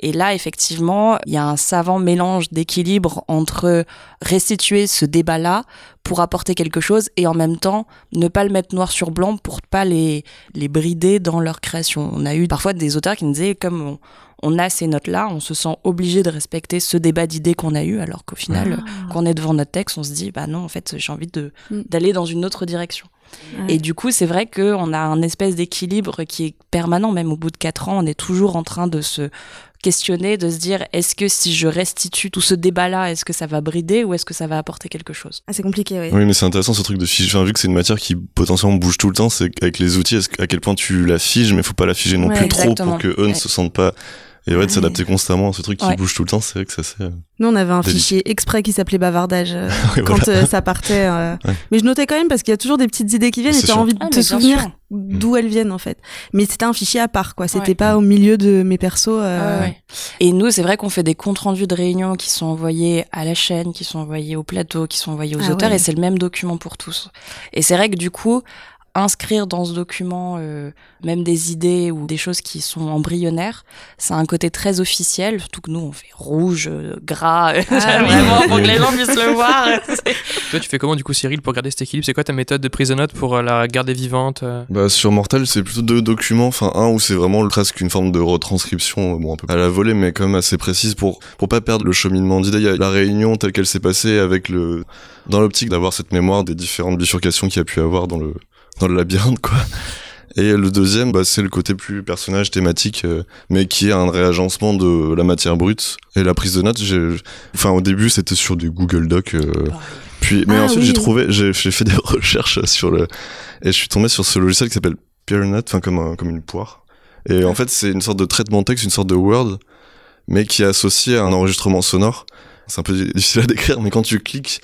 Speaker 3: Et là, effectivement, il y a un savant mélange d'équilibre entre restituer ce débat-là pour apporter quelque chose et en même temps ne pas le mettre noir sur blanc pour pas les, les brider dans leur création. On a eu parfois des auteurs qui nous disaient comme on, on a ces notes-là, on se sent obligé de respecter ce débat d'idées qu'on a eu alors qu'au final, quand on est devant notre texte, on se dit bah non, en fait, j'ai envie de
Speaker 5: Mm.
Speaker 3: d'aller dans une autre direction. Et du coup, c'est vrai qu'on a un espèce d'équilibre qui est permanent, même au bout de quatre ans, on est toujours en train de se questionner, de se dire est-ce que si je restitue tout ce débat-là, est-ce que ça va brider ou est-ce que ça va apporter quelque chose?
Speaker 5: Ah, c'est compliqué, oui.
Speaker 4: Oui, mais c'est intéressant ce truc de fige. Enfin, vu que c'est une matière qui potentiellement bouge tout le temps, c'est avec les outils, à quel point tu la figes, mais faut pas la figer non
Speaker 5: Ouais,
Speaker 4: plus trop pour que eux ne
Speaker 3: Ouais.
Speaker 4: se sentent pas. Et ouais, de s'adapter constamment à ce truc qui
Speaker 3: Ouais.
Speaker 4: bouge tout le temps, c'est vrai que ça c'est. euh,
Speaker 5: Nous, on avait un
Speaker 4: Délicat.
Speaker 5: fichier exprès qui s'appelait bavardage euh, [laughs] quand
Speaker 4: voilà.
Speaker 5: euh, ça partait. euh. [laughs]
Speaker 4: Ouais.
Speaker 5: Mais je notais quand même parce qu'il y a toujours des petites idées qui viennent et t'as envie de
Speaker 3: Ah,
Speaker 5: te
Speaker 3: mais bien
Speaker 5: souvenir d'où elles viennent en fait. Mais c'était un fichier à part, quoi. C'était
Speaker 3: Ouais.
Speaker 5: pas au milieu de mes persos. euh,
Speaker 3: ouais. Et nous, c'est vrai qu'on fait des comptes rendus de réunions qui sont envoyés à la chaîne, qui sont envoyés au plateau, qui sont envoyés aux
Speaker 5: Ah
Speaker 3: auteurs,
Speaker 5: ouais.
Speaker 3: et c'est le même document pour tous. Et c'est vrai que du coup, inscrire dans ce document euh, même des idées ou des choses qui sont embryonnaires, ça a un côté très officiel, surtout que nous, on fait rouge, euh, gras, euh,
Speaker 5: Ah,
Speaker 3: vraiment, pour que les [laughs] gens puissent le voir.
Speaker 7: Toi, tu fais comment du coup, Cyril, pour garder cet équilibre? C'est quoi ta méthode de prise de notes pour la garder vivante
Speaker 4: Bah, sur Mortal, c'est plutôt deux documents. Enfin, un où c'est vraiment presque une forme de retranscription, bon, un peu à la volée, mais quand même assez précise pour, pour pas perdre le cheminement d'idées. Il y a la réunion telle qu'elle s'est passée avec le, dans l'optique d'avoir cette mémoire des différentes bifurcations qu'il y a pu avoir dans le, dans le labyrinthe, quoi. Et le deuxième, bah, c'est le côté plus personnage thématique, euh, mais qui est un réagencement de la matière brute. Et la prise de notes, j'ai, enfin, au début, c'était sur du Google Doc, euh, puis, mais
Speaker 5: Ah
Speaker 4: ensuite,
Speaker 5: oui.
Speaker 4: j'ai trouvé, j'ai, j'ai fait [laughs] des recherches sur le, et je suis tombé sur ce logiciel qui s'appelle Pearnut, enfin, comme, un- comme une poire. Et en fait, c'est une sorte de traitement de texte, une sorte de Word, mais qui est associé à un enregistrement sonore. C'est un peu difficile à [laughs] décrire, mais quand tu cliques,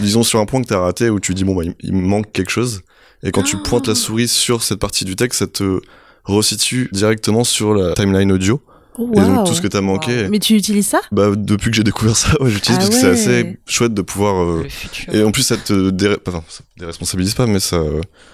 Speaker 4: disons sur un point que t'as raté, où tu dis, bon, bah, il, il me manque quelque chose, et quand tu
Speaker 5: Ah.
Speaker 4: pointes la souris sur cette partie du texte, ça te resitue directement sur la timeline audio.
Speaker 5: Oh,
Speaker 4: Et donc tout ce que t'as manqué,
Speaker 5: Mais tu utilises ça?
Speaker 4: Bah depuis que j'ai découvert ça, ouais, j'utilise
Speaker 5: Ah
Speaker 4: parce que c'est assez chouette de pouvoir. euh. Et en plus, ça te déré... enfin, ça te déresponsabilise pas, mais ça,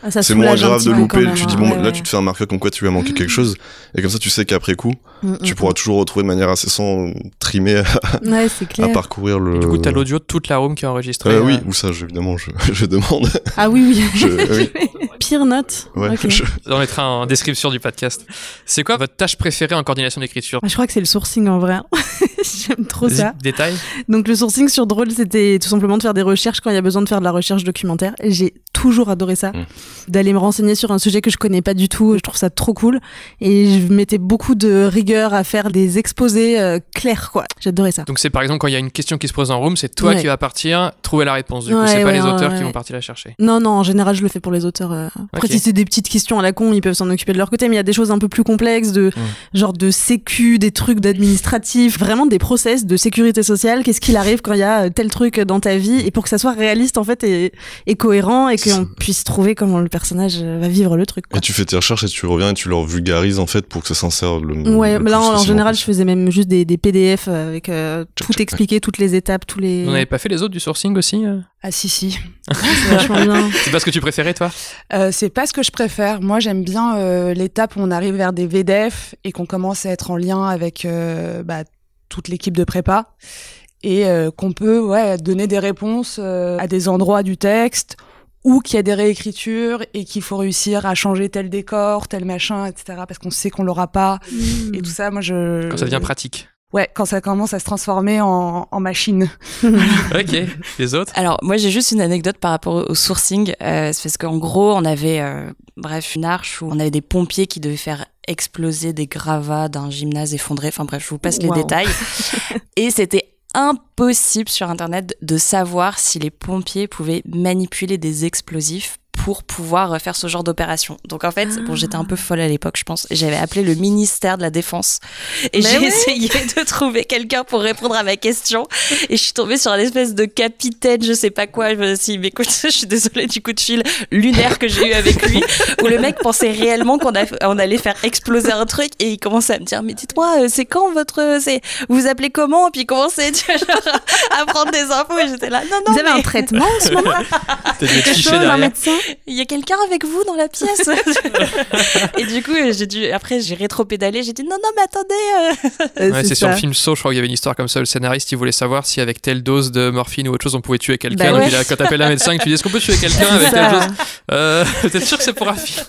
Speaker 5: Ah, ça
Speaker 4: c'est moins grave de louper.
Speaker 5: même,
Speaker 4: tu dis
Speaker 5: hein.
Speaker 4: bon,
Speaker 5: Ouais,
Speaker 4: là,
Speaker 5: ouais.
Speaker 4: tu te fais un marqueur comme quoi tu lui as manqué quelque chose, et comme ça, tu sais qu'après coup,
Speaker 5: Mm,
Speaker 4: tu
Speaker 5: mm,
Speaker 4: pourras toujours retrouver de manière assez sans trimer à,
Speaker 5: mm. Ouais, c'est
Speaker 4: à
Speaker 5: clair.
Speaker 4: parcourir le.
Speaker 7: Et du coup, t'as l'audio de toute la room qui est enregistrée.
Speaker 4: Euh, oui,
Speaker 7: euh,
Speaker 4: ou ça, je- évidemment, je, [laughs] je demande.
Speaker 5: Ah oui, oui.
Speaker 4: Je- oui. [laughs]
Speaker 5: Pire note.
Speaker 4: Ouais,
Speaker 5: Ok.
Speaker 4: je-
Speaker 7: On mettra en description du podcast. C'est quoi votre tâche préférée en coordination d'écriture?
Speaker 5: Ah, je crois que c'est le sourcing en vrai. [laughs] J'aime trop ça.
Speaker 7: Détail.
Speaker 5: Donc le sourcing sur Drôle, c'était tout simplement de faire des recherches quand il y a besoin de faire de la recherche documentaire. J'ai toujours adoré ça.
Speaker 4: Mm.
Speaker 5: D'aller me renseigner sur un sujet que je connais pas du tout. Je trouve ça trop cool. Et je mettais beaucoup de rigueur à faire des exposés euh, clairs, quoi. J'adorais ça.
Speaker 7: Donc c'est par exemple quand il y a une question qui se pose en room, c'est toi
Speaker 5: Ouais.
Speaker 7: qui vas partir trouver la réponse. Du coup,
Speaker 5: Ouais,
Speaker 7: c'est pas
Speaker 5: ouais,
Speaker 7: les
Speaker 5: ouais,
Speaker 7: auteurs qui vont partir la chercher.
Speaker 5: Non, non, en général, je le fais pour les auteurs. euh. Après, si c'est des petites questions à la con, ils peuvent s'en occuper de leur côté, mais il y a des choses un peu plus complexes, de genre de sécu, des trucs d'administratif, vraiment des process de sécurité sociale. Qu'est-ce qu'il arrive quand il y a euh, tel truc dans ta vie? Et pour que ça soit réaliste en fait et, et cohérent et qu'on puisse trouver comment le personnage euh, va vivre le truc. quoi.
Speaker 4: Et tu fais tes recherches et tu reviens et tu leur vulgarises en fait pour que ça s'insère le.
Speaker 5: Ouais,
Speaker 4: le
Speaker 5: mais là en, général, je faisais même juste des, des PDF avec euh,
Speaker 4: Tchac,
Speaker 5: tout expliqué, toutes les étapes, tous les.
Speaker 7: Vous n'avez pas fait les autres du sourcing aussi
Speaker 2: Ah si si. [laughs]
Speaker 5: C'est vachement bien.
Speaker 7: C'est pas ce que tu préférais toi?
Speaker 2: Euh, c'est pas ce que je préfère. Moi, j'aime bien euh, l'étape où on arrive vers des VDF et qu'on commence à être en lien avec euh, bah, toute l'équipe de prépa et euh, qu'on peut ouais, donner des réponses euh, à des endroits du texte ou qu'il y a des réécritures et qu'il faut réussir à changer tel décor, tel machin, etc. Parce qu'on sait qu'on l'aura pas et tout ça. Moi, je
Speaker 7: Quand ça devient pratique.
Speaker 2: Ouais, quand ça commence à se transformer en, en machine. [laughs]
Speaker 7: Ok. Les autres?
Speaker 3: Alors, moi, j'ai juste une anecdote par rapport au- sourcing. Euh, c'est parce qu'en gros, on avait, euh, bref, une arche où on avait des pompiers qui devaient faire exploser des gravats d'un gymnase effondré. Enfin bref, je vous passe les
Speaker 5: Wow.
Speaker 3: détails. [laughs] Et c'était impossible sur Internet de savoir si les pompiers pouvaient manipuler des explosifs pour pouvoir faire ce genre d'opération. Donc en fait, bon, j'étais un peu folle à l'époque, je pense. J'avais appelé le ministère de la Défense et j'ai
Speaker 5: oui.
Speaker 3: essayé de [laughs] trouver quelqu'un pour répondre à ma question. Et je suis tombée sur un espèce de capitaine, je sais pas quoi. Je me suis dit, mais écoute, [laughs] je suis désolée du coup de fil lunaire que j'ai eu avec lui, [laughs] où le mec pensait réellement qu'on on allait faire exploser un truc et il commençait à me dire, mais dites-moi, euh, c'est quand votre, c'est, vous vous appelez comment? Et puis il commençait à prendre des infos et j'étais là, non, non,
Speaker 5: Vous avez
Speaker 3: mais
Speaker 5: un traitement en ce moment?
Speaker 7: T'as
Speaker 5: un
Speaker 7: derrière.
Speaker 3: Il y a quelqu'un avec vous dans la pièce. [laughs] [laughs] et du coup, j'ai dû, après, j'ai rétro-pédalé, j'ai dit, non, non, mais attendez, euh, [laughs]
Speaker 5: Euh,
Speaker 7: Ouais, c'est sur le film Saw, je crois qu'il y avait une histoire comme ça. Le scénariste, il voulait savoir si avec telle dose de morphine ou autre chose, on pouvait tuer quelqu'un.
Speaker 5: Bah ouais.
Speaker 7: a- quand t'appelles un médecin tu dis est-ce qu'on peut tuer quelqu'un avec
Speaker 5: ça.
Speaker 7: telle dose? Euh, T'es sûr que c'est pour un film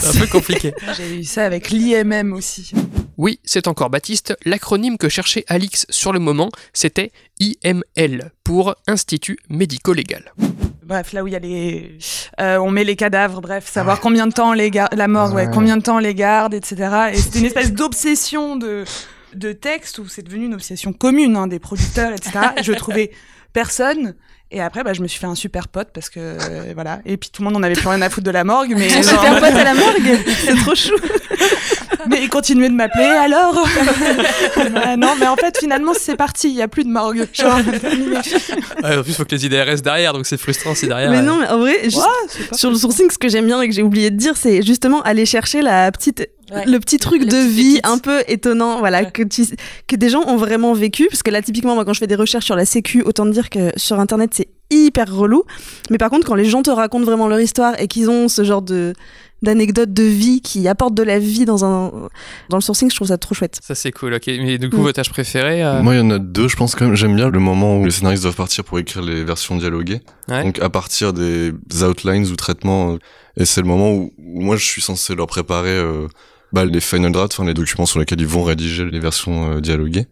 Speaker 7: C'est un peu compliqué.
Speaker 2: J'ai eu ça avec l'IMM aussi.
Speaker 7: Oui, c'est encore Baptiste. L'acronyme que cherchait Alix sur le moment, c'était IML pour Institut médico-légal.
Speaker 2: Bref, là où il y a les, euh, on met les cadavres, bref, savoir combien de temps les gar- la mort, ouais, combien de temps les garde, etc. Et c'était une espèce d'obsession de de texte où c'est devenu une obsession commune hein, des producteurs, etc. Et je trouvais personne. Et après, bah, je me suis fait un super pote parce que euh, voilà. Et puis tout le monde n'en avait plus rien à foutre de la morgue, mais
Speaker 5: Un super pote à la morgue? [laughs] C'est trop chou
Speaker 2: mais il continuait de m'appeler. Alors [laughs] Ah Non, mais en fait, finalement, c'est parti. Il y a plus de morgue. [laughs] Genre,
Speaker 7: en plus, il faut que les idées restent derrière, donc c'est frustrant si derrière.
Speaker 5: Mais
Speaker 7: euh,
Speaker 5: non, mais en vrai, juste
Speaker 2: Ouais, c'est pas-
Speaker 5: sur le sourcing, ce que j'aime bien et que j'ai oublié de dire, c'est justement aller chercher la petite,
Speaker 3: Ouais.
Speaker 5: le petit truc
Speaker 3: Le
Speaker 5: de
Speaker 3: petit
Speaker 5: vie un peu étonnant, voilà,
Speaker 3: Ouais.
Speaker 5: que tu, que des gens ont vraiment vécu. Parce que là, typiquement, moi, quand je fais des recherches sur la Sécu, autant dire que sur Internet, c'est hyper relou. Mais par contre, quand les gens te racontent vraiment leur histoire et qu'ils ont ce genre de d'anecdotes de vie qui apportent de la vie dans un dans le sourcing, je trouve ça trop chouette.
Speaker 7: Ça, c'est cool, ok. Mais du coup,
Speaker 5: Mm.
Speaker 7: votre tâche préférée euh,
Speaker 4: Moi, il y en a deux, je pense quand même. J'aime bien le moment où les scénaristes doivent partir pour écrire les versions dialoguées.
Speaker 7: Ouais.
Speaker 4: Donc, à partir des outlines ou traitements. euh, Et c'est le moment où, où moi, je suis censé leur préparer euh, bah, les final drafts, enfin, les documents sur lesquels ils vont rédiger les versions euh, dialoguées.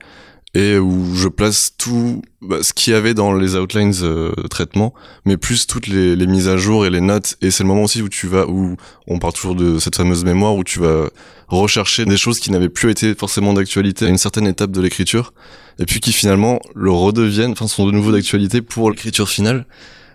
Speaker 4: Et où je place tout bah, ce qu'il y avait dans les outlines euh, de traitement, mais plus toutes les, mises à jour et les notes. Et c'est le moment aussi où tu vas, où on parle toujours de cette fameuse mémoire, où tu vas rechercher des choses qui n'avaient plus été forcément d'actualité à une certaine étape de l'écriture, et puis qui finalement le redeviennent, enfin sont de nouveau d'actualité pour l'écriture finale.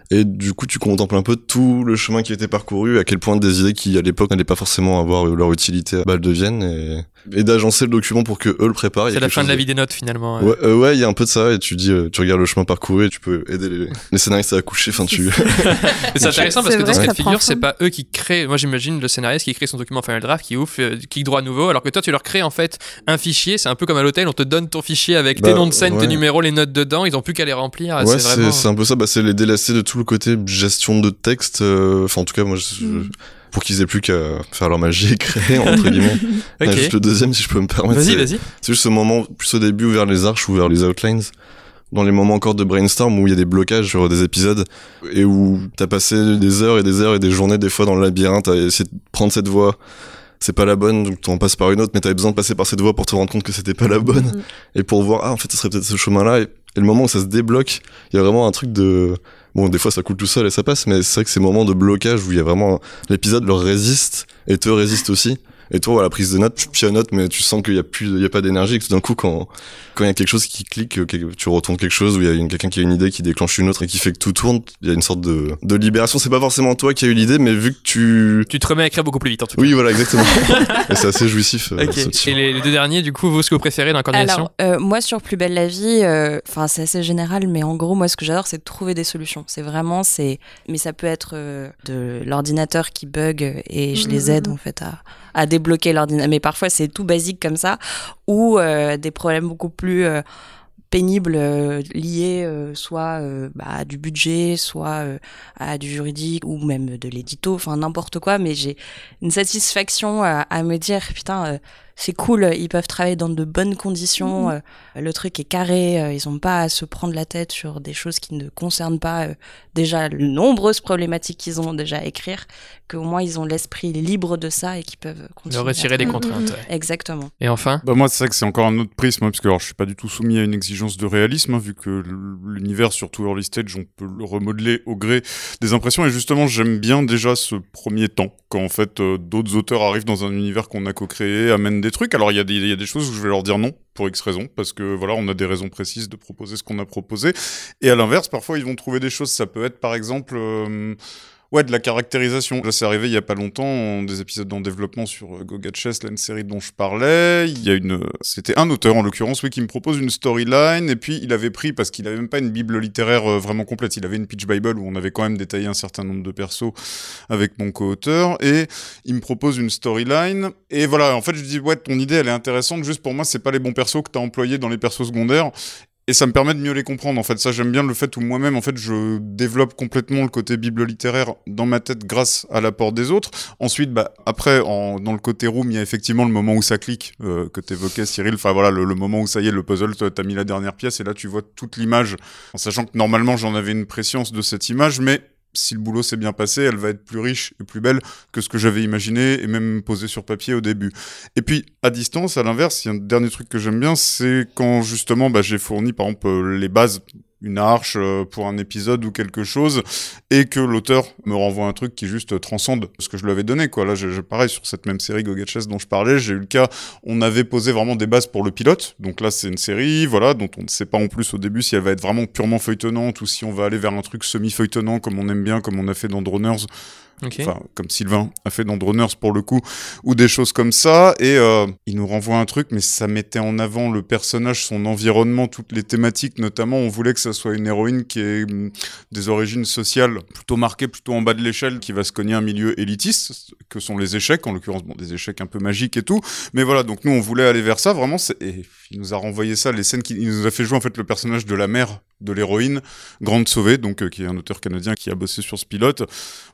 Speaker 4: Et du coup, tu contemples un peu tout le chemin qui a été parcouru, à quel point des idées qui à l'époque n'allaient pas forcément avoir leur utilité, bah, elles deviennent. Et et d'agencer le document pour que eux le préparent.
Speaker 7: C'est la fin de la vie des notes finalement.
Speaker 4: Ouais, euh, ouais, il y a un peu de ça et tu dis, euh, tu regardes le chemin parcouru et tu peux aider les, les scénaristes à accoucher. Enfin, tu. [laughs]
Speaker 7: Mais c'est intéressant parce que dans ce cas de figure, c'est pas eux qui créent. Moi, j'imagine le scénariste qui crée son document Final Draft, qui ouvre, euh, clique droit nouveau, alors que toi, tu leur crées en fait un fichier. C'est un peu comme à l'hôtel, on te donne ton fichier avec tes
Speaker 4: Bah,
Speaker 7: noms de scène, tes
Speaker 4: ouais.
Speaker 7: numéros, les notes dedans. Ils ont plus qu'à les remplir.
Speaker 4: ouais,
Speaker 7: c'est vraiment.
Speaker 4: un peu ça. Bah, c'est les délacer de tout le côté gestion de texte. euh, Enfin, en tout cas, moi, je-
Speaker 2: Mm.
Speaker 4: je- pour qu'ils aient plus qu'à faire leur magie et créer entre [laughs] guillemets.
Speaker 7: Ok.
Speaker 4: Ouais, juste le deuxième, si je peux me permettre.
Speaker 7: Vas-y, vas-y.
Speaker 4: C'est juste ce moment, plus au début, vers les arches ou vers les outlines. Dans les moments encore de brainstorm où il y a des blocages sur des épisodes et où t'as passé des heures et des heures et des journées des fois dans le labyrinthe à essayer de prendre cette voie. C'est pas la bonne, donc t'en passes par une autre, mais t'avais besoin de passer par cette voie pour te rendre compte que c'était pas la bonne
Speaker 5: Mhm.
Speaker 4: et pour voir, ah, en fait, ce serait peut-être ce chemin-là. Et, et le moment où ça se débloque, il y a vraiment un truc de, bon, des fois ça coule tout seul et ça passe, mais c'est vrai que ces moments de blocage où il y a vraiment, l'épisode leur résiste et te résiste aussi. Et toi, voilà, prise de notes, tu pianotes, mais tu sens qu'il y a plus, il y a pas d'énergie, et que tout d'un coup, quand, quand il y a quelque chose qui clique, que tu retournes quelque chose, où il y a une- quelqu'un qui a une idée qui déclenche une autre et qui fait que tout tourne, il y a une sorte de, de libération. C'est pas forcément toi qui as eu l'idée, mais vu que tu,
Speaker 7: Tu te remets à écrire beaucoup plus vite en tout cas.
Speaker 4: oui, voilà, exactement. [laughs] et c'est assez jouissif. euh,
Speaker 7: Ok.
Speaker 4: ce type.
Speaker 7: Et les, les deux derniers, du coup, vous, ce que vous préférez dans la
Speaker 3: Alors, euh, moi, sur Plus belle la vie, euh, enfin, c'est assez général, mais en gros, moi, ce que j'adore, c'est de trouver des solutions. C'est vraiment, c'est, mais ça peut être euh, de l'ordinateur qui bug et je les aide, en fait, à, à débloquer l'ordinateur. Mais parfois, c'est tout basique comme ça, ou euh, des problèmes beaucoup plus euh, pénibles euh, liés euh, soit euh, bah, à du budget, soit euh, à du juridique ou même de l'édito, enfin n'importe quoi. Mais j'ai une satisfaction à, à me dire putain, c'est cool, ils peuvent travailler dans de bonnes conditions, euh, le truc est carré, euh, ils n'ont pas à se prendre la tête sur des choses qui ne concernent pas euh, déjà les nombreuses problématiques qu'ils ont déjà à écrire, qu'au moins ils ont l'esprit libre de ça et qu'ils peuvent continuer.
Speaker 7: De
Speaker 3: à
Speaker 7: retirer des contraintes. ouais.
Speaker 3: Exactement.
Speaker 7: Et enfin?
Speaker 6: Bah moi c'est vrai que c'est encore un autre prisme hein, parce que alors je suis pas du tout soumis à une exigence de réalisme hein, vu que l'univers surtout early stage on peut le remodeler au gré des impressions et justement j'aime bien déjà ce premier temps quand en fait euh, d'autres auteurs arrivent dans un univers qu'on a co-créé amènent des trucs. Alors il y a des choses où je vais leur dire non pour X raisons parce que voilà on a des raisons précises de proposer ce qu'on a proposé. Et à l'inverse parfois ils vont trouver des choses. Ça peut être par exemple euh, Ouais, de la caractérisation. Là, c'est arrivé il y a pas longtemps, des épisodes en développement sur Go Get Chess, une série dont je parlais. Il y a une, euh, c'était un auteur, en l'occurrence, oui, qui me propose une storyline, et puis il avait pris, parce qu'il avait même pas une bible littéraire euh, vraiment complète, il avait une pitch bible où on avait quand même détaillé un certain nombre de persos avec mon co-auteur, et il me propose une storyline, et voilà, en fait, je dis, ouais, ton idée, elle est intéressante, juste pour moi, c'est pas les bons persos que t'as employés dans les persos secondaires, et ça me permet de mieux les comprendre. En fait, ça, j'aime bien le fait où moi-même, en fait, je développe complètement le côté bible littéraire dans ma tête grâce à l'apport des autres. Ensuite, bah, après, en, dans le côté room, il y a effectivement le moment où ça clique, euh, que t'évoquais, Cyril. Enfin, voilà, le, le moment où ça y est, le puzzle, t'as mis la dernière pièce et là, tu vois toute l'image, en sachant que normalement, j'en avais une préscience de cette image, mais si le boulot s'est bien passé, elle va être plus riche et plus belle que ce que j'avais imaginé et même posé sur papier au début. Et puis, à distance, à l'inverse, il y a un dernier truc que j'aime bien, c'est quand justement bah, j'ai fourni par exemple euh, les bases, une arche euh, pour un épisode ou quelque chose, et que l'auteur me renvoie un truc qui juste transcende ce que je lui avais donné. Quoi. Là, j'ai j'ai- pareil, sur cette même série Go Get Chess dont je parlais, j'ai eu le cas, on avait posé vraiment des bases pour le pilote. Donc là, c'est une série, voilà, dont on ne sait pas en plus au début si elle va être vraiment purement feuilletonnante ou si on va aller vers un truc semi-feuilletonnant comme on aime bien, comme on a fait dans Droners
Speaker 7: Ok.
Speaker 6: enfin comme Sylvain a fait dans Droners pour le coup, ou des choses comme ça, et euh, il nous renvoie un truc, mais ça mettait en avant le personnage, son environnement, toutes les thématiques, notamment on voulait que ça soit une héroïne qui ait hum, des origines sociales plutôt marquées, plutôt en bas de l'échelle, qui va se cogner un milieu élitiste, que sont les échecs, en l'occurrence. Bon, des échecs un peu magiques et tout, mais voilà, donc nous on voulait aller vers ça, vraiment, et il nous a renvoyé ça, les scènes qu'il il nous a fait jouer en fait le personnage de la mère de l'héroïne, Grande Sauvée, donc euh, qui est un auteur canadien qui a bossé sur ce pilote,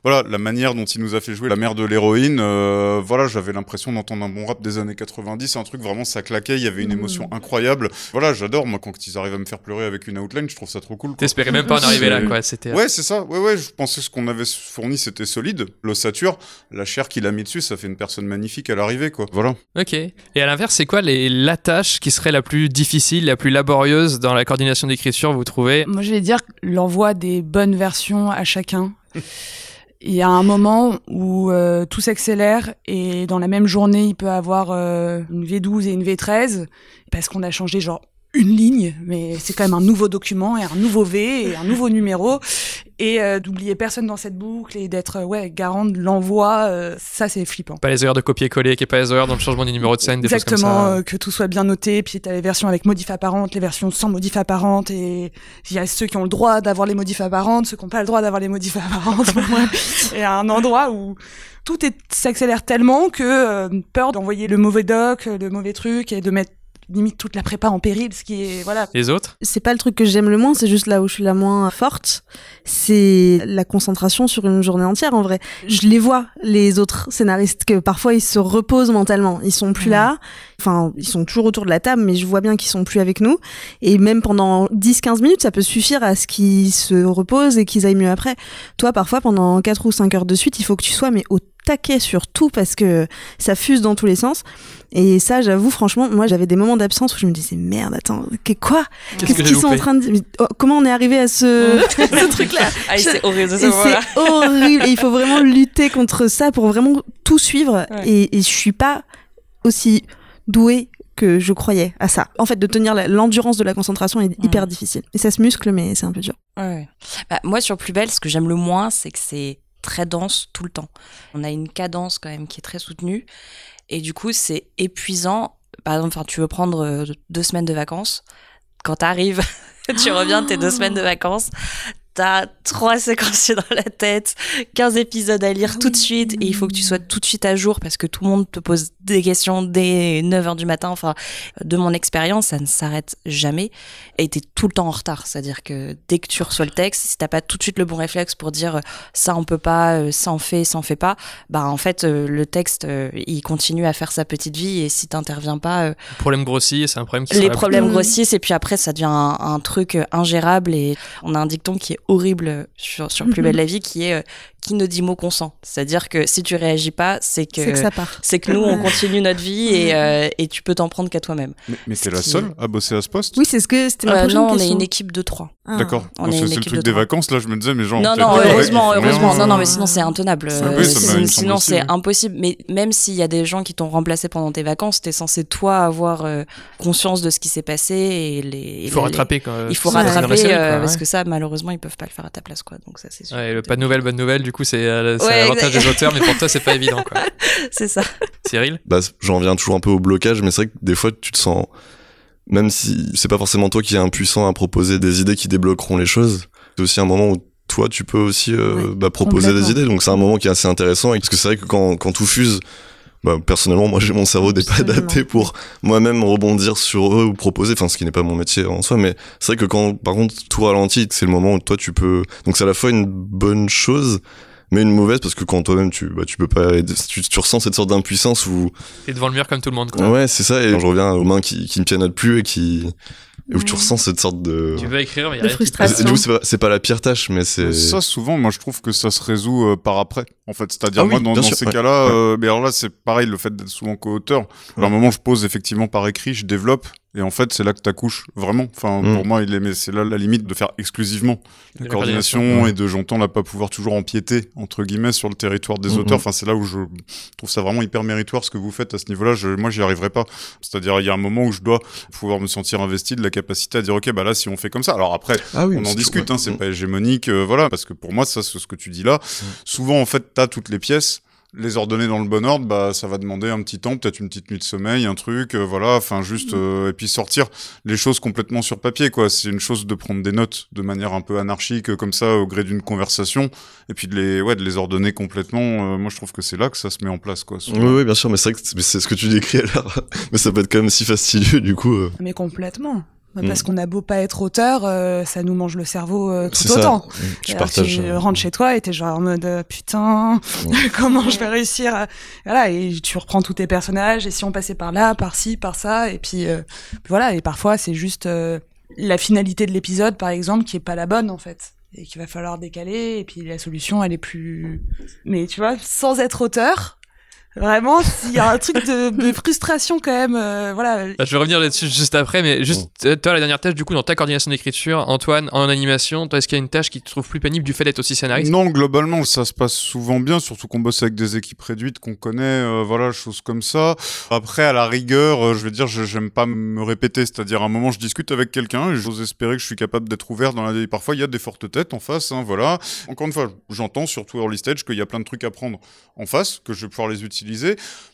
Speaker 6: voilà, la manière dont il nous a fait jouer la mère de l'héroïne, euh, voilà, j'avais l'impression d'entendre un bon rap des années 90, un truc vraiment ça claquait, il y avait une émotion incroyable. Voilà, j'adore moi quand ils arrivent à me faire pleurer avec une outline, je trouve ça trop cool.
Speaker 7: T'espérais même pas en arriver là, quoi. C'était.
Speaker 6: Ouais, c'est ça. Ouais, ouais, je pensais que ce qu'on avait fourni c'était solide. L'ossature, la chair qu'il a mis dessus, ça fait une personne magnifique à l'arrivée, quoi. Voilà.
Speaker 7: Ok. Et à l'inverse, c'est quoi les, la tâche qui serait la plus difficile, la plus laborieuse dans la coordination d'écriture, vous
Speaker 2: Moi, je vais dire l'envoi des bonnes versions à chacun. [laughs] Il y a un moment où euh, tout s'accélère et dans la même journée, il peut avoir euh, une V12 et une V13 parce qu'on a changé genre une ligne, mais c'est quand même un nouveau document et un nouveau V et un nouveau [laughs] numéro. Et euh, d'oublier personne dans cette boucle et d'être ouais garant de l'envoi, euh, ça c'est flippant.
Speaker 7: Pas les erreurs de copier-coller, qui est pas les erreurs dans le changement du numéro de scène, des
Speaker 2: Exactement,
Speaker 7: choses comme ça.
Speaker 2: euh, que tout soit bien noté. Puis t'as les versions avec modif apparente, les versions sans modif apparente, et il y a ceux qui ont le droit d'avoir les modifs apparentes, ceux qui n'ont pas le droit d'avoir les modifs apparentes. [laughs] et à un endroit où tout est s'accélère tellement que euh, peur d'envoyer le mauvais doc, le mauvais truc et de mettre limite toute la prépa en péril, ce qui est voilà.
Speaker 7: Les autres?
Speaker 5: C'est pas le truc que j'aime le moins, c'est juste là où je suis la moins forte. C'est la concentration sur une journée entière en vrai. Je les vois, les autres scénaristes, que parfois ils se reposent mentalement. Ils sont plus là. Enfin, ils sont toujours autour de la table, mais je vois bien qu'ils sont plus avec nous. Et même pendant 10-15 minutes, ça peut suffire à ce qu'ils se reposent et qu'ils aillent mieux après. Toi, parfois, pendant 4 ou 5 heures de suite, il faut que tu sois mais au taquet sur tout parce que ça fuse dans tous les sens. Et ça, j'avoue, franchement, moi, j'avais des moments d'absence où je me disais, merde, attends, qu'est- quoi
Speaker 7: Qu'est-ce
Speaker 5: qu'ils sont en train de dire Oh, Comment on est arrivé à ce, [laughs] ce truc-là [laughs]
Speaker 3: Ah, c'est horrible
Speaker 5: Et
Speaker 3: ce moment-là.
Speaker 5: c'est horrible. Et il faut vraiment lutter contre ça pour vraiment tout suivre.
Speaker 2: Ouais.
Speaker 5: Et, et je suis pas aussi douée que je croyais à ça. En fait, de tenir l'endurance de la concentration est hyper difficile. Et ça se muscle, mais c'est un peu dur.
Speaker 3: Ouais. Bah, moi, sur Plus Belle, ce que j'aime le moins, c'est que c'est très dense tout le temps. On a une cadence quand même qui est très soutenue. Et du coup, c'est épuisant. Par exemple, tu veux prendre euh, deux semaines de vacances. Quand t'arrives, [laughs] tu reviens de tes deux semaines de vacances. T'as trois séquences [laughs] dans la tête, 15 épisodes à lire tout de suite, et il faut que tu sois tout de suite à jour parce que tout le monde te pose des questions dès 9 heures du matin. Enfin, de mon expérience, ça ne s'arrête jamais. Et t'es tout le temps en retard. C'est-à-dire que dès que tu reçois le texte, si t'as pas tout de suite le bon réflexe pour dire euh, ça on peut pas, euh, ça on fait, ça on fait pas, bah en fait euh, le texte il continue à faire sa petite vie et si t'interviens pas,
Speaker 7: Le problème grossit c'est un problème qui
Speaker 3: les problèmes
Speaker 5: Mm.
Speaker 3: grossissent et puis après ça devient un, un truc ingérable et on a un dicton qui est horrible sur, sur Plus
Speaker 5: Mhm.
Speaker 3: belle la vie qui est euh, qui ne dit mot consent. C'est-à-dire que si tu réagis pas, c'est que
Speaker 5: C'est que ça part.
Speaker 3: c'est que nous on continue notre vie et, euh, et tu peux t'en prendre qu'à toi-même.
Speaker 6: Mais, mais t'es la
Speaker 3: qui-
Speaker 6: seule à bosser à ce poste?
Speaker 5: Oui, c'est ce que c'était ma
Speaker 3: Euh,
Speaker 5: prochaine
Speaker 3: non, on
Speaker 5: question.
Speaker 3: est une équipe de trois.
Speaker 5: Ah.
Speaker 6: D'accord.
Speaker 3: on
Speaker 6: c'est le truc
Speaker 3: de
Speaker 6: des vacances, là, je me disais, mais genre.
Speaker 3: Non, non, heureusement,
Speaker 6: ouais,
Speaker 3: heureusement. Non, non, mais sinon c'est intenable. Euh, sinon- c'est impossible. Mais même s'il y a des gens qui t'ont remplacé pendant tes vacances, t'es censé toi avoir euh, conscience de ce qui s'est passé et les.
Speaker 7: Il faut rattraper quand
Speaker 3: Il faut rattraper euh, parce que ça, malheureusement, ils peuvent pas le faire à ta place, quoi. Donc ça, c'est sûr.
Speaker 7: Ouais, le pas de nouvelles, bonne nouvelle, du coup, c'est euh,
Speaker 3: Ouais,
Speaker 7: l'avantage des auteurs, mais pour toi, c'est pas évident, quoi. [laughs]
Speaker 3: C'est ça.
Speaker 7: Cyril?
Speaker 4: Bah, j'en viens toujours un peu au blocage, mais c'est vrai que des fois, tu te sens, même si c'est pas forcément toi qui es impuissant à proposer des idées qui débloqueront les choses, c'est aussi un moment où toi, tu peux aussi euh,
Speaker 5: Ouais,
Speaker 4: bah, proposer des idées. Donc c'est un moment qui est assez intéressant, et- parce que c'est vrai que quand, quand tout fuse, bah, personnellement, moi, j'ai mon cerveau n'est pas adapté pour moi-même rebondir sur eux ou proposer, enfin, ce qui n'est pas mon métier en soi, mais c'est vrai que quand, par contre, tout ralentit, c'est le moment où toi, tu peux, donc c'est à la fois une bonne chose, mais une mauvaise parce que quand toi-même tu bah tu peux pas tu, tu ressens cette sorte d'impuissance où
Speaker 7: T'es devant le mur comme tout le monde, quoi.
Speaker 4: Ouais, c'est ça. Et quand je reviens aux mains qui, qui ne pianotent plus et qui, où tu ressens cette sorte de.
Speaker 7: Tu veux écrire, mais y a
Speaker 5: De frustration.
Speaker 4: Du coup, c'est pas, c'est pas la pire tâche, mais c'est.
Speaker 6: Ça, souvent, moi, je trouve que ça se résout euh, par après. En fait, c'est-à-dire,
Speaker 4: Ah oui,
Speaker 6: moi, dans,
Speaker 4: bien
Speaker 6: dans
Speaker 4: sûr,
Speaker 6: ces
Speaker 4: ouais.
Speaker 6: cas-là,
Speaker 4: Ouais.
Speaker 6: euh, mais alors là, c'est pareil, le fait d'être souvent co-auteur. À un moment, je pose effectivement par écrit, je développe, et en fait, c'est là que t'accouches, vraiment. Enfin,
Speaker 4: Mm.
Speaker 6: pour moi, il est, mais c'est là la limite de faire exclusivement la
Speaker 7: la
Speaker 6: coordination
Speaker 4: coordination.
Speaker 6: et de, j'entends, là, pas pouvoir toujours empiéter, entre guillemets, sur le territoire des
Speaker 4: Mm,
Speaker 6: auteurs.
Speaker 4: mm.
Speaker 6: Enfin, c'est là où je trouve ça vraiment hyper méritoire ce que vous faites à ce niveau-là. Je, moi, j'y arriverai pas. C'est-à-dire, il y a un moment où je dois pouvoir me sentir investi de la capacité à dire, OK, bah là, si on fait comme ça. Alors après,
Speaker 4: Ah oui,
Speaker 6: on en discute,
Speaker 4: tout,
Speaker 6: hein, c'est
Speaker 4: Mm.
Speaker 6: pas hégémonique, euh, voilà, parce que pour moi, ça, c'est ce que tu dis là. Souvent, en fait, t'as toutes les pièces, les ordonner dans le bon ordre, bah, ça va demander un petit temps, peut-être une petite nuit de sommeil, un truc, euh, voilà, enfin, juste, euh, et puis sortir les choses complètement sur papier, quoi. C'est une chose de prendre des notes de manière un peu anarchique, euh, comme ça, au gré d'une conversation, et puis de les, ouais, de les ordonner complètement. euh, moi, je trouve que c'est là que ça se met en place, quoi.
Speaker 4: Oui, oui, bien sûr, mais c'est vrai que c'est- ce que tu décris alors. [laughs] mais ça peut être quand même si fastidieux, du coup. euh,
Speaker 2: Mais complètement.
Speaker 4: Mm.
Speaker 2: Parce qu'on a beau pas être auteur, euh, ça nous mange le cerveau euh, tout
Speaker 4: c'est ça.
Speaker 2: autant.
Speaker 4: Mm, Tu
Speaker 2: Alors,
Speaker 4: partages.
Speaker 2: Tu
Speaker 4: euh,
Speaker 2: rentres chez toi et t'es genre en mode euh, putain, [laughs] comment je vais réussir à... Voilà, et tu reprends tous tes personnages et si on passait par là, par ci, par ça, et puis euh, voilà, et parfois c'est juste euh, la finalité de l'épisode par exemple qui est pas la bonne en fait et qu'il va falloir décaler et puis la solution elle est plus... Mais tu vois, sans être auteur, Vraiment, s'il y a un truc de, de [laughs] frustration quand même, euh, voilà.
Speaker 7: Bah, je vais revenir là-dessus juste après, mais juste euh, toi, la dernière tâche, du coup, dans ta coordination d'écriture, Antoine, en animation, toi, est-ce qu'il y a une tâche qui te trouve plus pénible du fait d'être aussi scénariste?
Speaker 6: Non, globalement, ça se passe souvent bien, surtout qu'on bosse avec des équipes réduites qu'on connaît, euh, voilà, choses comme ça. Après, à la rigueur, euh, je veux dire, je- j'aime pas me répéter, c'est-à-dire à un moment, je discute avec quelqu'un et j'ose espérer que je suis capable d'être ouvert dans la. Parfois, il y a des fortes têtes en face, hein, voilà. Encore une fois, j'entends surtout early stage qu'il y a plein de trucs à prendre en face, que je vais pouvoir les utiliser.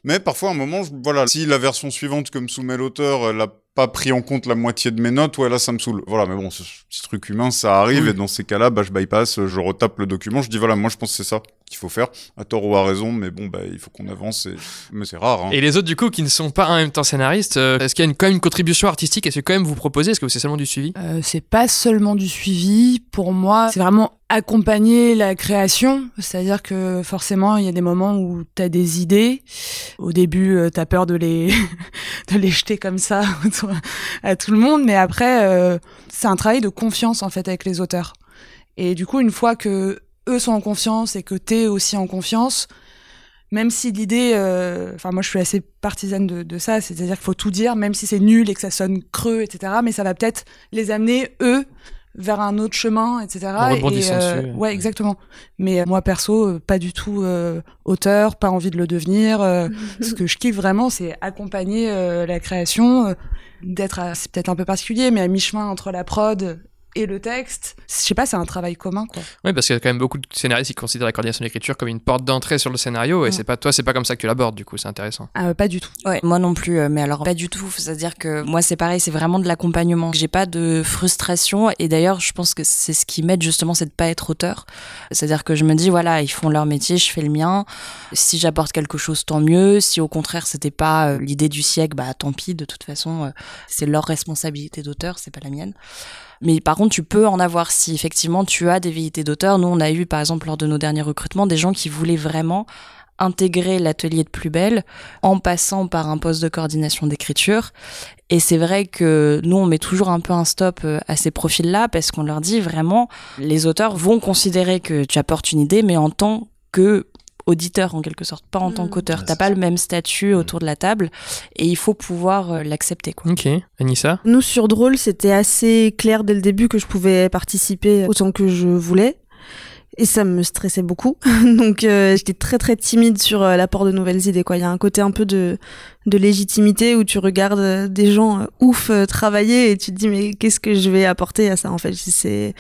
Speaker 6: Mais parfois, à un moment, voilà, si la version suivante que me soumet l'auteur, elle a pas pris en compte la moitié de mes notes, ouais, là, ça me saule. Voilà, mais bon, ce truc humain, ça arrive, et dans ces cas-là, bah, je bypass, je retape le document, je dis, voilà, moi, je pense que c'est ça qu'il faut faire, à tort ou à raison, mais bon, bah, il faut qu'on avance, et... mais c'est rare, hein.
Speaker 7: Et les autres, du coup, qui ne sont pas en même temps scénaristes, euh, est-ce qu'il y a une, quand même une contribution artistique Est-ce que quand même vous proposez Est-ce que c'est seulement du suivi?
Speaker 2: Euh, c'est pas seulement du suivi. Pour moi, c'est vraiment accompagner la création. C'est-à-dire que forcément, il y a des moments où tu as des idées. Au début, euh, tu as peur de les, [laughs] de les jeter comme ça autour- [laughs] à tout le monde. Mais après, euh, c'est un travail de confiance, en fait, avec les auteurs. Et du coup, une fois que eux sont en confiance et que t'es aussi en confiance, même si l'idée, euh, enfin moi je suis assez partisane de, de ça, c'est-à-dire qu'il faut tout dire, même si c'est nul et que ça sonne creux, etc. Mais ça va peut-être les amener eux vers un autre chemin, etc. Et, euh,
Speaker 7: dessus.
Speaker 2: Ouais, exactement. Mais euh, moi perso, euh, pas du tout euh, auteur, pas envie de le devenir. euh, [laughs] ce que je kiffe vraiment, c'est accompagner euh, la création, euh, d'être, à- c'est peut-être un peu particulier, mais à mi-chemin entre la prod et le texte. Je sais pas, c'est un travail commun, quoi.
Speaker 7: Oui, parce qu'il y a quand même beaucoup de scénaristes qui considèrent la coordination d'écriture comme une porte d'entrée sur le scénario, et
Speaker 2: Mm.
Speaker 7: c'est pas toi, c'est pas comme ça que tu l'abordes, du coup, c'est intéressant.
Speaker 2: Ah, pas du tout.
Speaker 3: Ouais, moi non plus, euh, mais alors pas du tout. C'est-à-dire que moi c'est pareil, c'est vraiment de l'accompagnement. J'ai pas de frustration et d'ailleurs je pense que c'est ce qui m'aide justement, c'est de pas être auteur. C'est-à-dire que je me dis voilà, ils font leur métier, je fais le mien. Si j'apporte quelque chose, tant mieux. Si au contraire c'était pas euh, l'idée du siècle, bah tant pis. De toute façon, euh, c'est leur responsabilité d'auteur, c'est pas la mienne. Mais par contre, tu peux en avoir si effectivement tu as des velléités d'auteur. Nous, on a eu par exemple lors de nos derniers recrutements des gens qui voulaient vraiment intégrer l'atelier de plus belle en passant par un poste de coordination d'écriture. Et c'est vrai que nous, on met toujours un peu un stop euh, à ces profils-là parce qu'on leur dit vraiment, les auteurs vont considérer que tu apportes une idée, mais en tant que auditeur en quelque sorte, pas en tant
Speaker 2: Mm.
Speaker 3: qu'auteur. T'as pas
Speaker 4: ça.
Speaker 3: le même statut autour de la table et il faut pouvoir euh, l'accepter. quoi.
Speaker 7: Ok, Anissa?
Speaker 5: Nous, sur Drôle, c'était assez clair dès le début que je pouvais participer autant que je voulais. Et ça me stressait beaucoup. [laughs] Donc, euh, j'étais très, très timide sur euh, l'apport de nouvelles idées, quoi. Il y a un côté un peu de, de légitimité où tu regardes euh, des gens euh, ouf euh, travailler et tu te dis, mais qu'est-ce que je vais apporter à ça, en fait? C'est,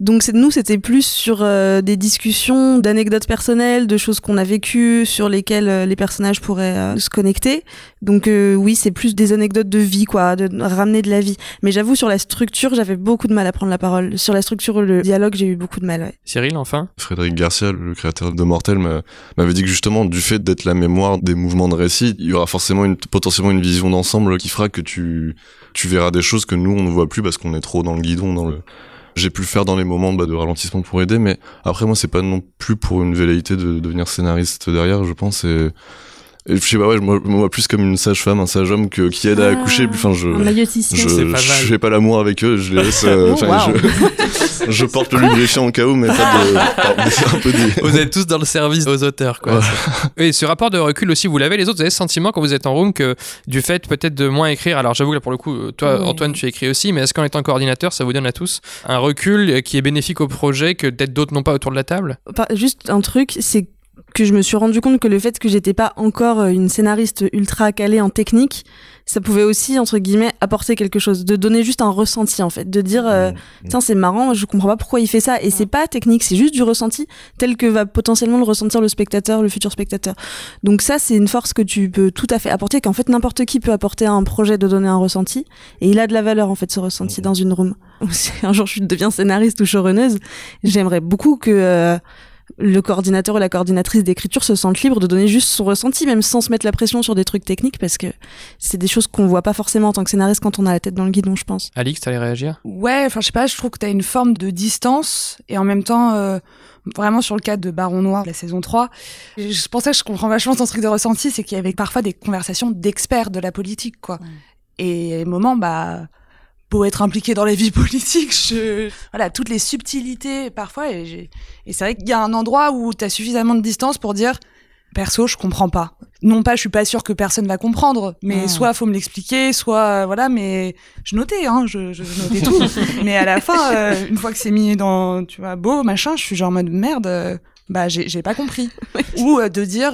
Speaker 5: donc c'est nous c'était plus sur euh, des discussions d'anecdotes personnelles, de choses qu'on a vécues sur lesquelles euh, les personnages pourraient euh, se connecter. Donc euh, oui, c'est plus des anecdotes de vie quoi, de ramener de la vie. Mais j'avoue sur la structure, j'avais beaucoup de mal à prendre la parole. Sur la structure le dialogue, j'ai eu beaucoup de mal. Ouais.
Speaker 7: Cyril, enfin?
Speaker 4: Frédéric Garcia, le créateur de Mortel, m'a- m'avait dit que justement, du fait d'être la mémoire des mouvements de récit, il y aura forcément une, potentiellement une vision d'ensemble qui fera que tu, tu verras des choses que nous, on ne voit plus parce qu'on est trop dans le guidon, dans le... J'ai pu le faire dans les moments bah, de ralentissement pour aider, mais après, moi, c'est pas non plus pour une velléité de devenir scénariste derrière, je pense. Et je sais pas, ouais, je me vois plus comme une sage-femme, un sage-homme que, qui aide à accoucher. Enfin, je, je, je fais pas l'amour avec eux, je les laisse. euh, [laughs]
Speaker 5: Oh, wow.
Speaker 4: je, je porte le lubrifiant au cas où, mais pas de. un peu des.
Speaker 7: Vous êtes tous dans le service aux auteurs, quoi. Oui, ce rapport de recul aussi, vous l'avez les autres, vous avez ce sentiment quand vous êtes en room que du fait peut-être de moins écrire, alors j'avoue que là pour le coup, euh, toi
Speaker 2: Ouais.
Speaker 7: Antoine tu écris aussi, mais est-ce qu'en étant coordinateur ça vous donne à tous un recul qui est bénéfique au projet que peut-être d'autres n'ont pas autour de la table?
Speaker 5: Juste un truc, c'est que je me suis rendu compte que le fait que j'étais pas encore euh, une scénariste ultra calée en technique, ça pouvait aussi entre guillemets apporter quelque chose, de donner juste un ressenti en fait, de dire euh, tiens c'est marrant, je comprends pas pourquoi il fait ça. Et c'est pas technique, c'est juste du ressenti tel que va potentiellement le ressentir le spectateur, le futur spectateur. Donc ça c'est une force que tu peux tout à fait apporter, qu'en fait n'importe qui peut apporter à un projet de donner un ressenti. Et il a de la valeur en fait ce ressenti dans une room. [laughs] Si un jour je deviens scénariste ou showrunneuse, j'aimerais beaucoup que euh, le coordinateur ou la coordinatrice d'écriture se sente libre de donner juste son ressenti, même sans se mettre la pression sur des trucs techniques, parce que c'est des choses qu'on voit pas forcément en tant que scénariste quand on a la tête dans le guidon, je pense.
Speaker 7: Alix, t'allais réagir?
Speaker 2: Ouais, enfin, je sais pas, je trouve que t'as une forme de distance et en même temps, euh, vraiment sur le cadre de Baron Noir, la saison 3, je pensais que je comprends vachement ton truc de ressenti, c'est qu'il y avait parfois des conversations d'experts de la politique, quoi. Et à un moment, bah, beau être impliqué dans la vie politique, je, voilà, toutes les subtilités parfois, et, et c'est vrai qu'il y a un endroit où t'as suffisamment de distance pour dire, perso, je comprends pas. Non pas, je suis pas sûre que personne va comprendre, mais
Speaker 3: Mm.
Speaker 2: soit faut me l'expliquer, soit voilà, mais je notais, hein, je, je notais tout. [laughs] mais à la fin, euh, une fois que c'est mis dans, tu vois, beau machin, je suis genre en mode merde, euh, bah j'ai j'ai pas compris. [laughs] Ou euh, de dire,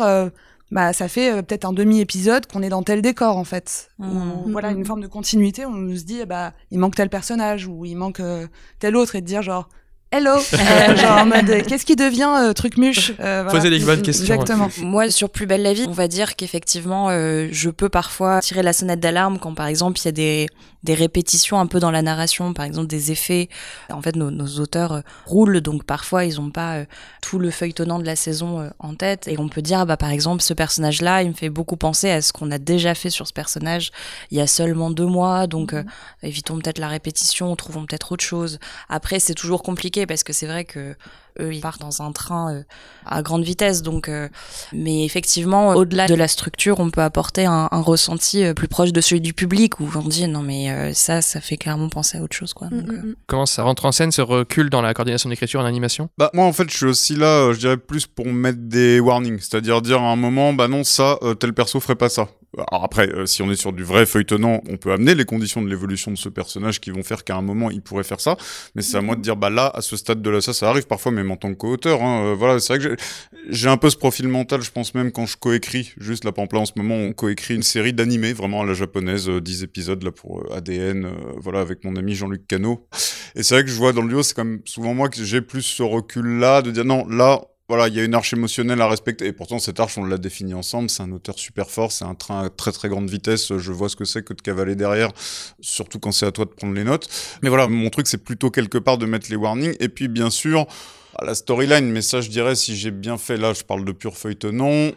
Speaker 2: bah ça fait euh, peut-être un demi épisode qu'on est dans tel décor en fait.
Speaker 3: Mm.
Speaker 2: Ou, voilà une forme de continuité, on se dit, eh bah il manque tel personnage ou il manque euh, tel autre et de dire genre. Hello, [laughs] Euh, genre en mode qu'est-ce qui devient euh, truc muche euh, voilà.
Speaker 7: Posez les bonnes questions.
Speaker 2: Exactement.
Speaker 3: Moi, sur Plus belle la vie, on va dire qu'effectivement, euh, je peux parfois tirer la sonnette d'alarme quand, par exemple, il y a des, des répétitions un peu dans la narration, par exemple des effets. En fait, nos, nos auteurs euh, roulent, donc parfois, ils n'ont pas euh, tout le feuilletonnant de la saison euh, en tête. Et on peut dire, bah, par exemple, ce personnage-là, il me fait beaucoup penser à ce qu'on a déjà fait sur ce personnage il y a seulement deux mois, donc euh, évitons peut-être la répétition, trouvons peut-être autre chose. Après, c'est toujours compliqué parce que c'est vrai que eux, ils partent dans un train euh, à grande vitesse, donc. euh, mais effectivement, au-delà de la structure, on peut apporter un, un ressenti euh, plus proche de celui du public où on dit non mais euh, ça, ça fait clairement penser à autre chose, quoi. Donc, euh,
Speaker 7: Comment ça rentre en scène, ce recul dans la coordination d'écriture en animation?
Speaker 6: Bah moi en fait je suis aussi là, euh, je dirais plus pour mettre des warnings, c'est-à-dire dire à un moment bah non ça euh, tel perso ferait pas ça. Alors après euh, si on est sur du vrai feuilletonnant, on peut amener les conditions de l'évolution de ce personnage qui vont faire qu'à un moment il pourrait faire ça, mais c'est à moi de dire bah là à ce stade de là ça ça arrive parfois en tant que co-auteur. Hein, euh, voilà c'est vrai que j'ai- un peu ce profil mental je pense même quand je coécris. Juste là par exemple là en ce moment on coécrit une série d'animés vraiment à la japonaise, euh, 10 épisodes là pour euh, ADN, euh, voilà avec mon ami Jean-Luc Cano. Et c'est vrai que je vois dans le duo, c'est quand même souvent moi que j'ai plus ce recul-là de dire non, là, voilà, il y a une arche émotionnelle à respecter. Et pourtant, cette arche, on l'a définie ensemble. C'est un auteur super fort, c'est un train à très très grande vitesse. Je vois ce que c'est que de cavaler derrière, surtout quand c'est à toi de prendre les notes. Mais voilà, mon truc, c'est plutôt quelque part de mettre les warnings. Et puis, bien sûr, la storyline, mais ça, je dirais, si j'ai bien fait, là, je parle de pur feuilletonnant,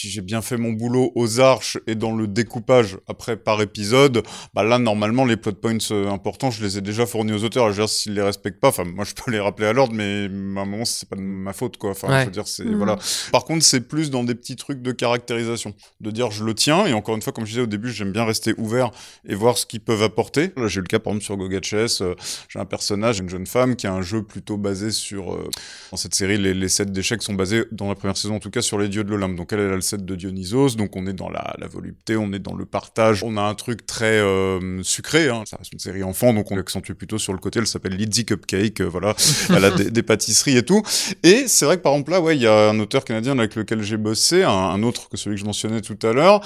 Speaker 6: si j'ai bien fait mon boulot aux arches et dans le découpage après par épisode, bah là, normalement, les plot points euh, importants, je les ai déjà fournis aux auteurs. Je veux dire, s'ils les respectent pas, enfin, moi, je peux [laughs] les rappeler à l'ordre, mais à un moment, c'est pas de ma faute, quoi. Enfin,
Speaker 7: Ouais.
Speaker 6: je veux dire, c'est,
Speaker 5: Mhm.
Speaker 6: voilà. Par contre, c'est plus dans des petits trucs de caractérisation. De dire, je le tiens, et encore une fois, comme je disais au début, j'aime bien rester ouvert et voir ce qu'ils peuvent apporter. Là, j'ai eu le cas, par exemple, sur Gogatches, euh, j'ai un personnage, une jeune femme, qui a un jeu plutôt basé sur, euh, dans cette série, les, les sets d'échecs sont basés, dans la première saison en tout cas, sur les dieux de l'Olympe. Donc elle, elle a le de Dionysos, donc on est dans la, la volupté, on est dans le partage, on a un truc très euh, sucré, hein. ça reste une série enfant, donc on accentue plutôt sur le côté, elle s'appelle Lizzie Cupcake, euh, voilà, [laughs] elle a des, des pâtisseries et tout. Et c'est vrai que par exemple là, ouais, il y a un auteur canadien avec lequel j'ai bossé, un, un autre que celui que je mentionnais tout à l'heure.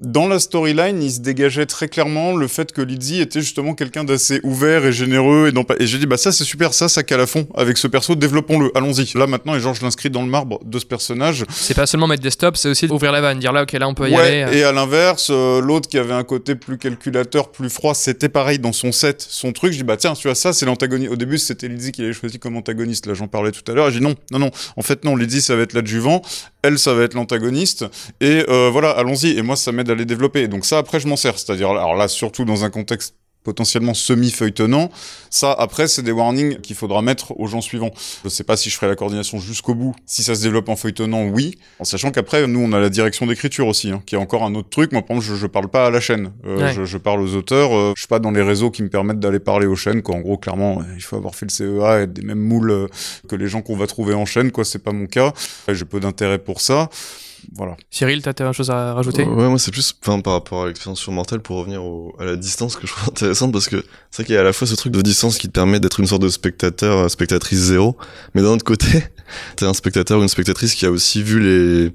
Speaker 6: Dans la storyline, il se dégageait très clairement le fait que Lizzie était justement quelqu'un d'assez ouvert et généreux. Et j'ai dit bah ça c'est super, ça ça cale à fond avec ce perso, développons-le, allons-y. Là maintenant et genre je l'inscris dans le marbre de ce personnage.
Speaker 7: C'est pas seulement mettre des stops, c'est aussi ouvrir la vanne, dire là, ok, là on peut y
Speaker 6: Ouais,
Speaker 7: aller.
Speaker 6: et à l'inverse, euh, l'autre qui avait un côté plus calculateur, plus froid, c'était pareil dans son set, son truc. Je dis bah tiens, tu vois ça, c'est l'antagoniste. Au début, c'était Lizzie qui l'avait choisi comme antagoniste. Là, j'en parlais tout à l'heure. J'ai dit non, non, non. En fait, non. Lizzie, ça va être l'adjuvant. Elle, ça va être l'antagoniste. Et euh, voilà, allons-y. Et moi, ça m'aide à les développer. Et donc ça, après, je m'en sers. C'est-à-dire, alors là, surtout dans un contexte potentiellement semi-feuilletonnant. Ça, après, c'est des warnings qu'il faudra mettre aux gens suivants. Je sais pas si je ferai la coordination jusqu'au bout. Si ça se développe en feuilletonnant, oui. En sachant qu'après, nous, on a la direction d'écriture aussi, hein, qui est encore un autre truc. Moi, par exemple, je, je parle pas à la chaîne. Euh,
Speaker 7: Ouais.
Speaker 6: je, je parle aux auteurs. Euh, je suis pas dans les réseaux qui me permettent d'aller parler aux chaînes, quoi. En gros, clairement, euh, il faut avoir fait le CEA et des mêmes moules euh, que les gens qu'on va trouver en chaîne, quoi. C'est pas mon cas. J'ai peu d'intérêt pour ça. Voilà.
Speaker 7: Cyril, t'as t'as une chose à rajouter?
Speaker 4: Euh, Ouais, moi c'est plus enfin, par rapport à l'expérience sur Mortel pour revenir au- à la distance que je trouve [laughs] intéressante parce que c'est vrai qu'il y a à la fois ce truc de distance qui te permet d'être une sorte de spectateur, euh, spectatrice zéro, mais d'un autre côté, [laughs] t'es un spectateur ou une spectatrice qui a aussi vu les,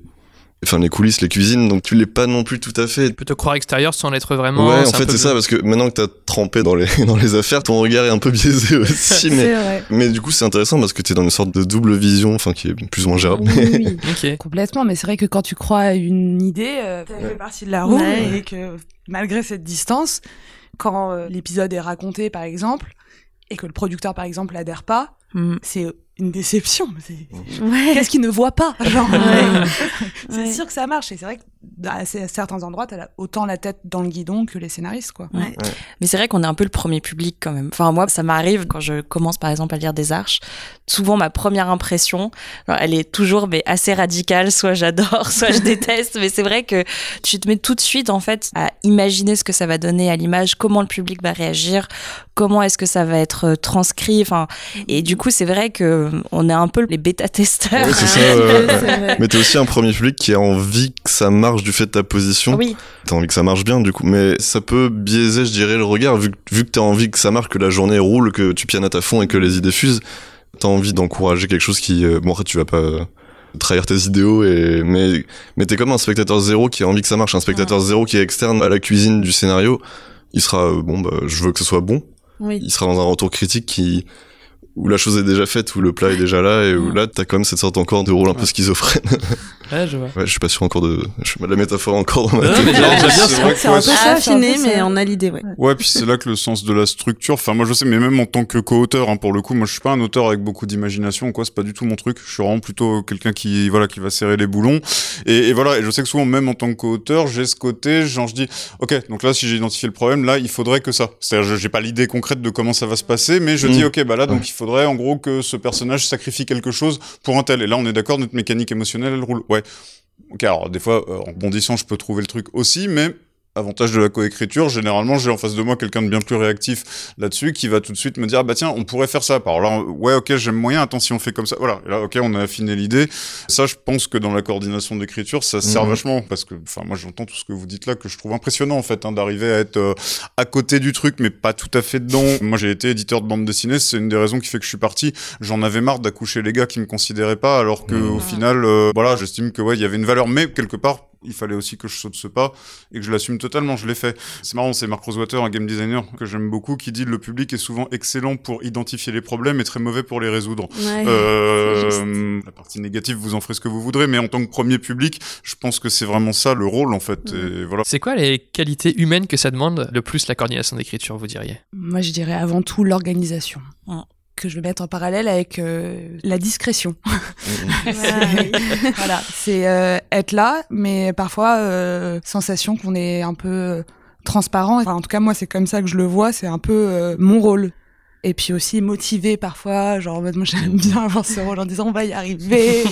Speaker 4: enfin les coulisses, les cuisines, donc tu l'es pas non plus tout à fait.
Speaker 7: Tu peux te croire extérieur sans l'être vraiment.
Speaker 4: ouais, en fait c'est ça parce que maintenant que t'as trempé dans les [laughs] dans les affaires, ton regard est un peu biaisé aussi, mais
Speaker 2: C'est vrai.
Speaker 4: mais du coup c'est intéressant parce que t'es dans une sorte de double vision, enfin qui est plus ou moins gérable.
Speaker 5: Oui. [laughs]
Speaker 2: Complètement, mais c'est vrai que quand tu crois à une idée, euh, ça fait partie de la roue
Speaker 5: Ouais.
Speaker 2: et que malgré cette distance, quand euh, l'épisode est raconté par exemple, et que le producteur par exemple adhère pas,
Speaker 3: Mm.
Speaker 2: c'est une déception. C'est-
Speaker 5: Ouais.
Speaker 2: Qu'est-ce qu'il ne voit pas
Speaker 5: Ouais.
Speaker 2: C'est
Speaker 5: Ouais.
Speaker 2: sûr que ça marche et c'est vrai que à certains endroits, t'as autant la tête dans le guidon que les scénaristes, quoi.
Speaker 3: Ouais. Mais c'est vrai qu'on est un peu le premier public quand même. Enfin, moi, ça m'arrive quand je commence par exemple à lire des arches. Souvent, ma première impression, elle est toujours mais assez radicale. Soit j'adore, [laughs] soit je déteste. Mais c'est vrai que tu te mets tout de suite en fait à imaginer ce que ça va donner à l'image, comment le public va réagir, comment est-ce que ça va être euh, transcrit. Enfin, et du coup, c'est vrai que on est un peu les bêta-testeurs.
Speaker 4: Ouais, c'est ça. [laughs] euh, mais t'es aussi un premier public qui a envie que ça marche du fait de ta position.
Speaker 3: Oui.
Speaker 4: T'as envie que ça marche bien, du coup. Mais ça peut biaiser, je dirais, le regard, vu, que- vu que t'as envie que ça marche, que la journée roule, que tu pianotes à fond et que les idées fusent. T'as envie d'encourager quelque chose qui, euh, bon, après, tu vas pas euh, trahir tes idéaux et, mais, mais t'es comme un spectateur zéro qui a envie que ça marche. Un spectateur zéro qui est externe à la cuisine du scénario. Il sera, euh, bon, bah, je veux que ce soit bon.
Speaker 5: Oui.
Speaker 4: il sera dans un retour critique qui où la chose est déjà faite, où le plat est déjà là, et où là, t'as quand même cette sorte encore de rôle un peu schizophrène. [laughs]
Speaker 7: Ouais, je vois.
Speaker 4: ouais, je suis pas sûr encore de, je mets la métaphore encore dans ma tête.
Speaker 6: c'est
Speaker 7: ça.
Speaker 6: vrai que,
Speaker 5: C'est un peu ça affiné, mais on a l'idée, ouais.
Speaker 6: Ouais, puis c'est là que le sens de la structure. Enfin, moi, je sais, mais même en tant que co-auteur, hein, pour le coup, moi, je suis pas un auteur avec beaucoup d'imagination, ou quoi. C'est pas du tout mon truc. Je suis vraiment plutôt quelqu'un qui, voilà, qui va serrer les boulons. Et, et voilà. Et je sais que souvent, même en tant que co-auteur, j'ai ce côté, genre, je dis, ok, donc là, si j'ai identifié le problème, là, il faudrait que ça. C'est-à-dire, je- j'ai pas l'idée concrète de comment ça va se passer, mais je
Speaker 4: Mm.
Speaker 6: dis, ok, bah là, donc il faudrait, en gros, que ce personnage sacrifie quelque chose pour un tel. Et là, on est d'accord, notre mécanique émotionnelle, elle roule. Ouais. Ok, des fois, euh, en rebondissant, je peux trouver le truc aussi, mais avantage de la coécriture, généralement, j'ai en face de moi quelqu'un de bien plus réactif là-dessus qui va tout de suite me dire, ah bah tiens, on pourrait faire ça. Alors là, ouais, ok, j'aime moyen, attends, si on fait comme ça, voilà. Et là, ok, on a affiné l'idée. Ça, je pense que dans la coordination d'écriture, ça sert
Speaker 4: Mhm.
Speaker 6: vachement parce que, enfin, moi, j'entends tout ce que vous dites là, que je trouve impressionnant, en fait, hein, d'arriver à être euh, à côté du truc, mais pas tout à fait dedans. Moi, j'ai été éditeur de bande dessinée, c'est une des raisons qui fait que je suis parti. J'en avais marre d'accoucher les gars qui me considéraient pas, alors que,
Speaker 4: Mhm.
Speaker 6: au final, euh, voilà, j'estime que, ouais, il y avait une valeur, mais quelque part, il fallait aussi que je saute ce pas et que je l'assume totalement, je l'ai fait. C'est marrant, c'est Mark Rosewater, un game designer que j'aime beaucoup, qui dit le public est souvent excellent pour identifier les problèmes et très mauvais pour les résoudre.
Speaker 5: Ouais.
Speaker 6: Euh, la partie négative, vous en ferez ce que vous voudrez, mais en tant que premier public, je pense que c'est vraiment ça le rôle en fait. Et voilà.
Speaker 7: C'est quoi les qualités humaines que ça demande le plus la coordination d'écriture, vous diriez?
Speaker 2: Moi, je dirais avant tout l'organisation. Que je vais mettre en parallèle avec euh, la discrétion. [laughs]
Speaker 5: Ouais. [laughs]
Speaker 2: voilà, c'est euh, être là, mais parfois euh, sensation qu'on est un peu euh, transparent. Enfin, en tout cas, moi, c'est comme ça que je le vois. C'est un peu euh, mon rôle. Et puis aussi motivé parfois, genre en mode, moi j'aime bien avoir ce rôle en disant on va y arriver. [laughs]
Speaker 7: Au